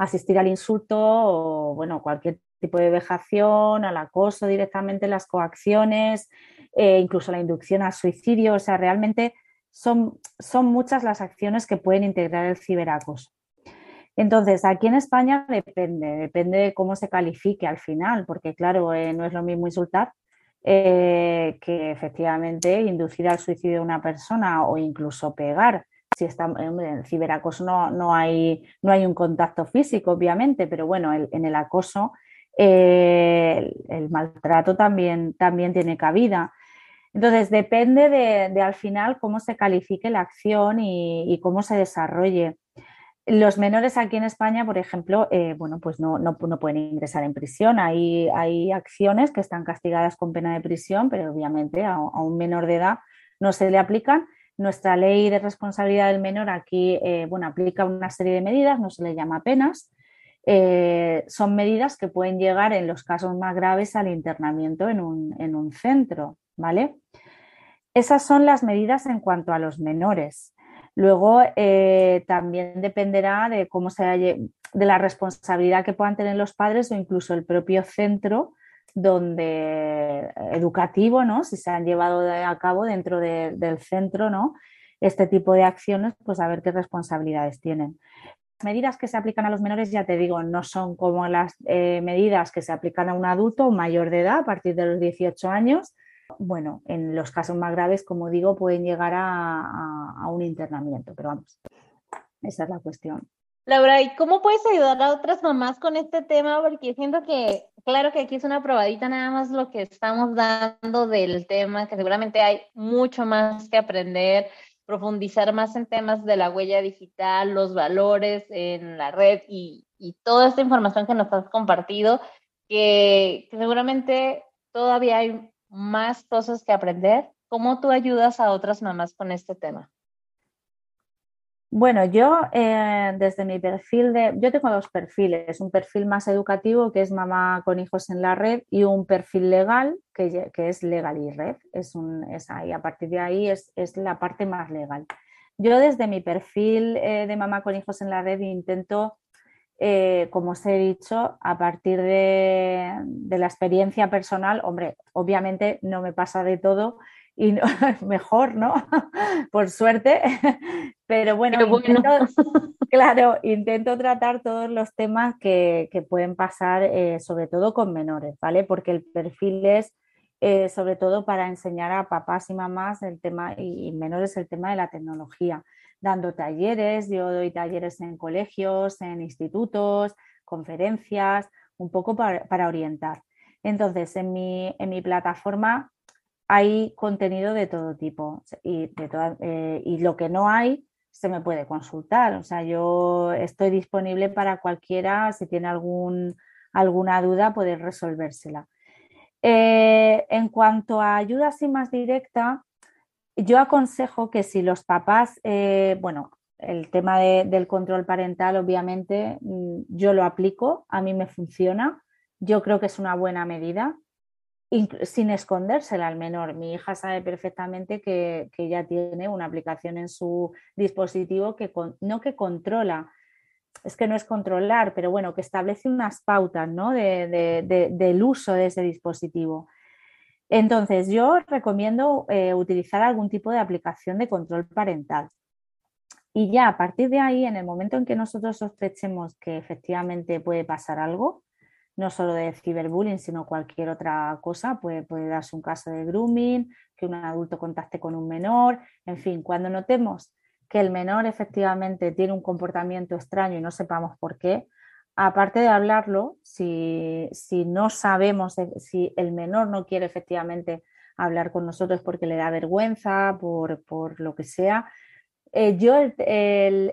asistir al insulto o bueno, cualquier tipo de vejación, al acoso directamente, las coacciones, eh, incluso la inducción al suicidio. O sea, realmente son, son muchas las acciones que pueden integrar el ciberacoso. Entonces, aquí en España depende, depende de cómo se califique al final, porque claro, eh, no es lo mismo insultar eh, que efectivamente inducir al suicidio de una persona o incluso pegar si está en el ciberacoso no, no, hay, no hay un contacto físico, obviamente, pero bueno, en el acoso eh, el, maltrato también, también tiene cabida. Entonces, depende de, al final cómo se califique la acción y, cómo se desarrolle. Los menores aquí en España, por ejemplo, eh, bueno, pues no, no, pueden ingresar en prisión. Hay, hay acciones que están castigadas con pena de prisión, pero obviamente a un menor de edad no se le aplican nuestra ley de responsabilidad del menor aquí eh, bueno, aplica una serie de medidas, no se le llama penas. Eh, son medidas que pueden llegar en los casos más graves al internamiento en un, centro, ¿vale? Esas son las medidas en cuanto a los menores. Luego eh, también dependerá de cómo se de la responsabilidad que puedan tener los padres o incluso el propio centro donde educativo, ¿no? Si se han llevado a cabo dentro del centro, ¿no? Este tipo de acciones, pues a ver qué responsabilidades tienen. Las medidas que se aplican a los menores, ya te digo, no son como las eh, medidas que se aplican a un adulto mayor de edad a partir de los 18 años. Bueno, en los casos más graves, como digo, pueden llegar a un internamiento, pero vamos, esa es la cuestión. Laura, ¿y cómo puedes ayudar a otras mamás con este tema? Porque siento que, claro que aquí es una probadita nada más lo que estamos dando del tema, que seguramente hay mucho más que aprender, profundizar más en temas de la huella digital, los valores en la red y, toda esta información que nos has compartido, que seguramente todavía hay más cosas que aprender. ¿Cómo tú ayudas a otras mamás con este tema? Bueno, yo eh, desde mi perfil de, yo tengo dos perfiles, un perfil más educativo que es mamá con hijos en la red y un perfil legal que, es legal y red, es, un, es ahí, a partir de ahí es, la parte más legal. Yo desde mi perfil eh, de mamá con hijos en la red intento, eh, como os he dicho, a partir de, de la experiencia personal, hombre, obviamente no me pasa de todo y no, mejor, ¿no? Por suerte. Pero bueno, claro, intento tratar todos los temas que, pueden pasar, eh, sobre todo con menores, ¿vale? Porque el perfil es eh, sobre todo para enseñar a papás y mamás el tema y menores el tema de la tecnología, dando talleres, yo doy talleres en colegios, en institutos, conferencias, un poco para, orientar. Entonces, en mi, en mi plataforma hay contenido de todo tipo y, de eh, y lo que no hay se me puede consultar. O sea, yo estoy disponible para cualquiera, si tiene algún, alguna duda, poder resolvérsela. Eh, en cuanto a ayuda así más directa, yo aconsejo que si los papás, eh, bueno, el tema del control parental, obviamente, mm, yo lo aplico, a mí me funciona, yo creo que es una buena medida, sin escondérsela al menor. Mi hija sabe perfectamente que, que ella tiene una aplicación en su dispositivo que no que controla, es que no es controlar, pero bueno, que establece unas pautas ¿no? del uso de ese dispositivo. Entonces, yo recomiendo eh, utilizar algún tipo de aplicación de control parental. Y ya a partir de ahí, en el momento en que nosotros sospechemos que efectivamente puede pasar algo, no solo de ciberbullying, sino cualquier otra cosa, puede, puede darse un caso de grooming, que un adulto contacte con un menor, en fin, cuando notemos que el menor efectivamente tiene un comportamiento extraño y no sepamos por qué, aparte de hablarlo, si, no sabemos, si el menor no quiere efectivamente hablar con nosotros porque le da vergüenza, por, lo que sea, eh, yo el,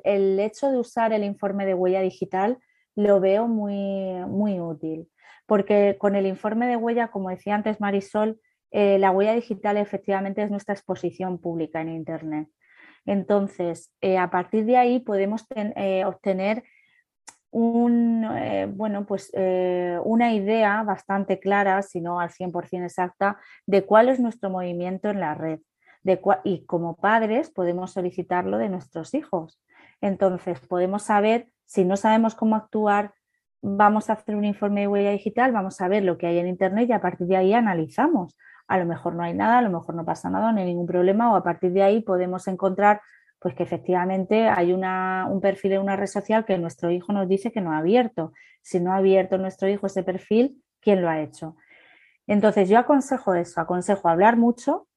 el, hecho de usar el informe de huella digital lo veo muy, muy útil, porque con el informe de huella, como decía antes Marisol, eh, la huella digital efectivamente es nuestra exposición pública en Internet. Entonces, eh, a partir de ahí podemos eh, obtener un, bueno, pues, una idea bastante clara, si no al 100% exacta, de cuál es nuestro movimiento en la red. De y como padres podemos solicitarlo de nuestros hijos. Entonces, podemos saber, si no sabemos cómo actuar, vamos a hacer un informe de huella digital, vamos a ver lo que hay en Internet y a partir de ahí analizamos a lo mejor no hay nada, a lo mejor no pasa nada, no hay ningún problema, o a partir de ahí podemos encontrar pues que efectivamente hay un perfil en una red social que nuestro hijo nos dice que no ha abierto. Si no ha abierto nuestro hijo ese perfil, ¿quién lo ha hecho? Entonces yo aconsejo eso, aconsejo hablar mucho,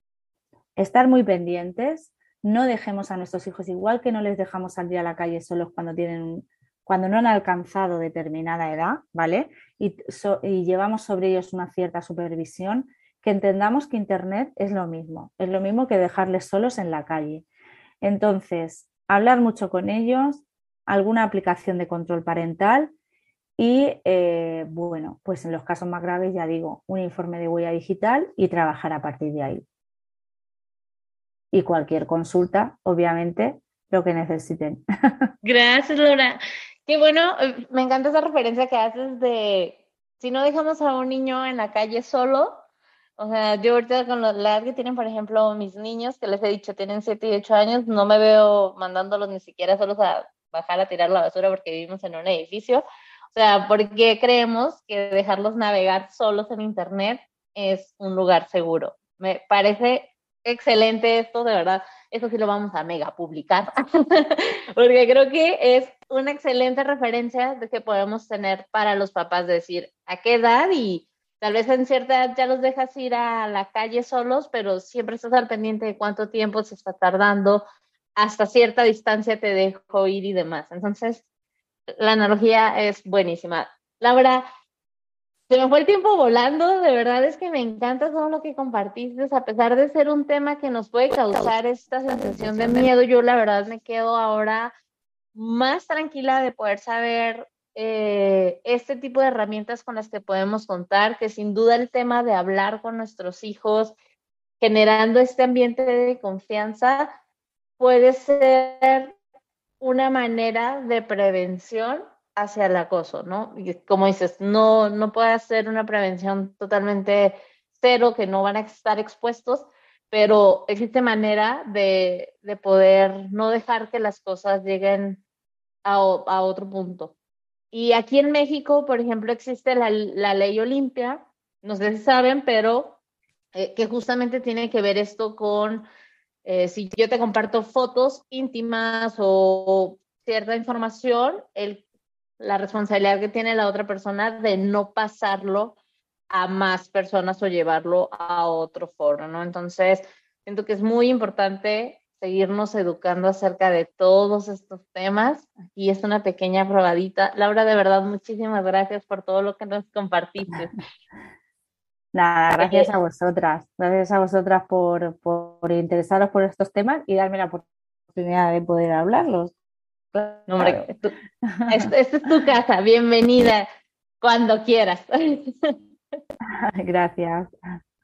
estar muy pendientes, no dejemos a nuestros hijos igual que no les dejamos salir a la calle solos cuando tienen cuando no han alcanzado determinada edad, ¿vale? y llevamos sobre ellos una cierta supervisión, que entendamos que Internet es lo mismo, es lo mismo que dejarles solos en la calle. Entonces, hablar mucho con ellos, alguna aplicación de control parental y, eh, bueno, pues en los casos más graves, ya digo, un informe de huella digital y trabajar a partir de ahí. Y cualquier consulta, obviamente, lo que necesiten. Gracias, Laura. Qué bueno, me encanta esa referencia que haces de si no dejamos a un niño en la calle solo, o sea, yo ahorita con la edad que tienen, por ejemplo, mis niños, que les he dicho, tienen 7 y 8 años, no me veo mandándolos ni siquiera solos a bajar a tirar la basura porque vivimos en un edificio. O sea, porque creemos que dejarlos navegar solos en Internet es un lugar seguro. Me parece excelente esto, de verdad. Eso sí lo vamos a mega publicar, porque creo que es una excelente referencia de que podemos tener para los papás, decir a qué edad y Tal vez en cierta edad ya los dejas ir a la calle solos, pero siempre estás al pendiente de cuánto tiempo se está tardando, hasta cierta distancia te dejo ir y demás. Entonces, la analogía es buenísima. Laura, se me fue el tiempo volando, de verdad es que me encanta todo lo que compartiste, a pesar de ser un tema que nos puede causar esta sensación de miedo, yo la verdad me quedo ahora más tranquila de poder saber eh, este tipo de herramientas con las que podemos contar, que sin duda el tema de hablar con nuestros hijos, generando este ambiente de confianza, puede ser una manera de prevención hacia el acoso, ¿no? Y como dices, no, no puede ser una prevención totalmente cero, que no van a estar expuestos, pero existe manera de, de poder no dejar que las cosas lleguen a, a otro punto. Y aquí en México, por ejemplo, existe la, ley Olimpia, no sé si saben, pero eh, que justamente tiene que ver esto con eh, si yo te comparto fotos íntimas o cierta información, el, la responsabilidad que tiene la otra persona de no pasarlo a más personas o llevarlo a otro foro, ¿no? Entonces, siento que es muy importante seguirnos educando acerca de todos estos temas. Aquí es una pequeña probadita. Laura, de verdad, muchísimas gracias por todo lo que nos compartiste. Nada, gracias a vosotras. Gracias a vosotras por, por interesaros por estos temas y darme la oportunidad de poder hablarlos. Hombre, esta es tu casa, bienvenida cuando quieras. Gracias.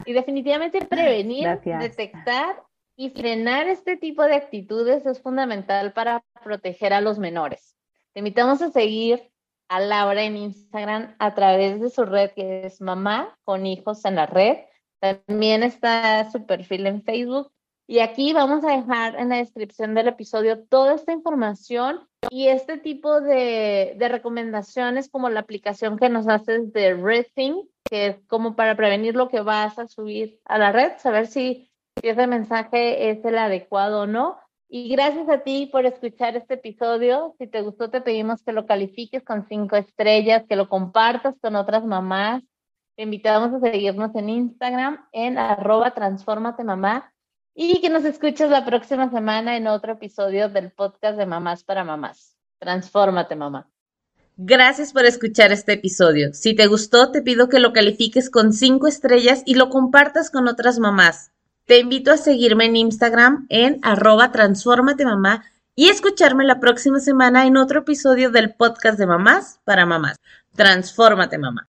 Y definitivamente prevenir, detectar y frenar este tipo de actitudes es fundamental para proteger a los menores. Te invitamos a seguir a Laura en Instagram a través de su red que es Mamá con Hijos en la Red. También está su perfil en Facebook. Y aquí vamos a dejar en la descripción del episodio toda esta información y este tipo de, recomendaciones como la aplicación que nos haces de Rethink, que es como para prevenir lo que vas a subir a la red, saber si, si ese mensaje es el adecuado o no. Y gracias a ti por escuchar este episodio. Si te gustó, te pedimos que lo califiques con cinco estrellas, que lo compartas con otras mamás. Te invitamos a seguirnos en Instagram en arroba transformate mamá y que nos escuches la próxima semana en otro episodio del podcast de Mamás para Mamás. Transfórmate, mamá. Gracias por escuchar este episodio. Si te gustó, te pido que lo califiques con cinco estrellas y lo compartas con otras mamás. Te invito a seguirme en Instagram en arroba mamá y escucharme la próxima semana en otro episodio del podcast de mamás para mamás. Transfórmate mamá.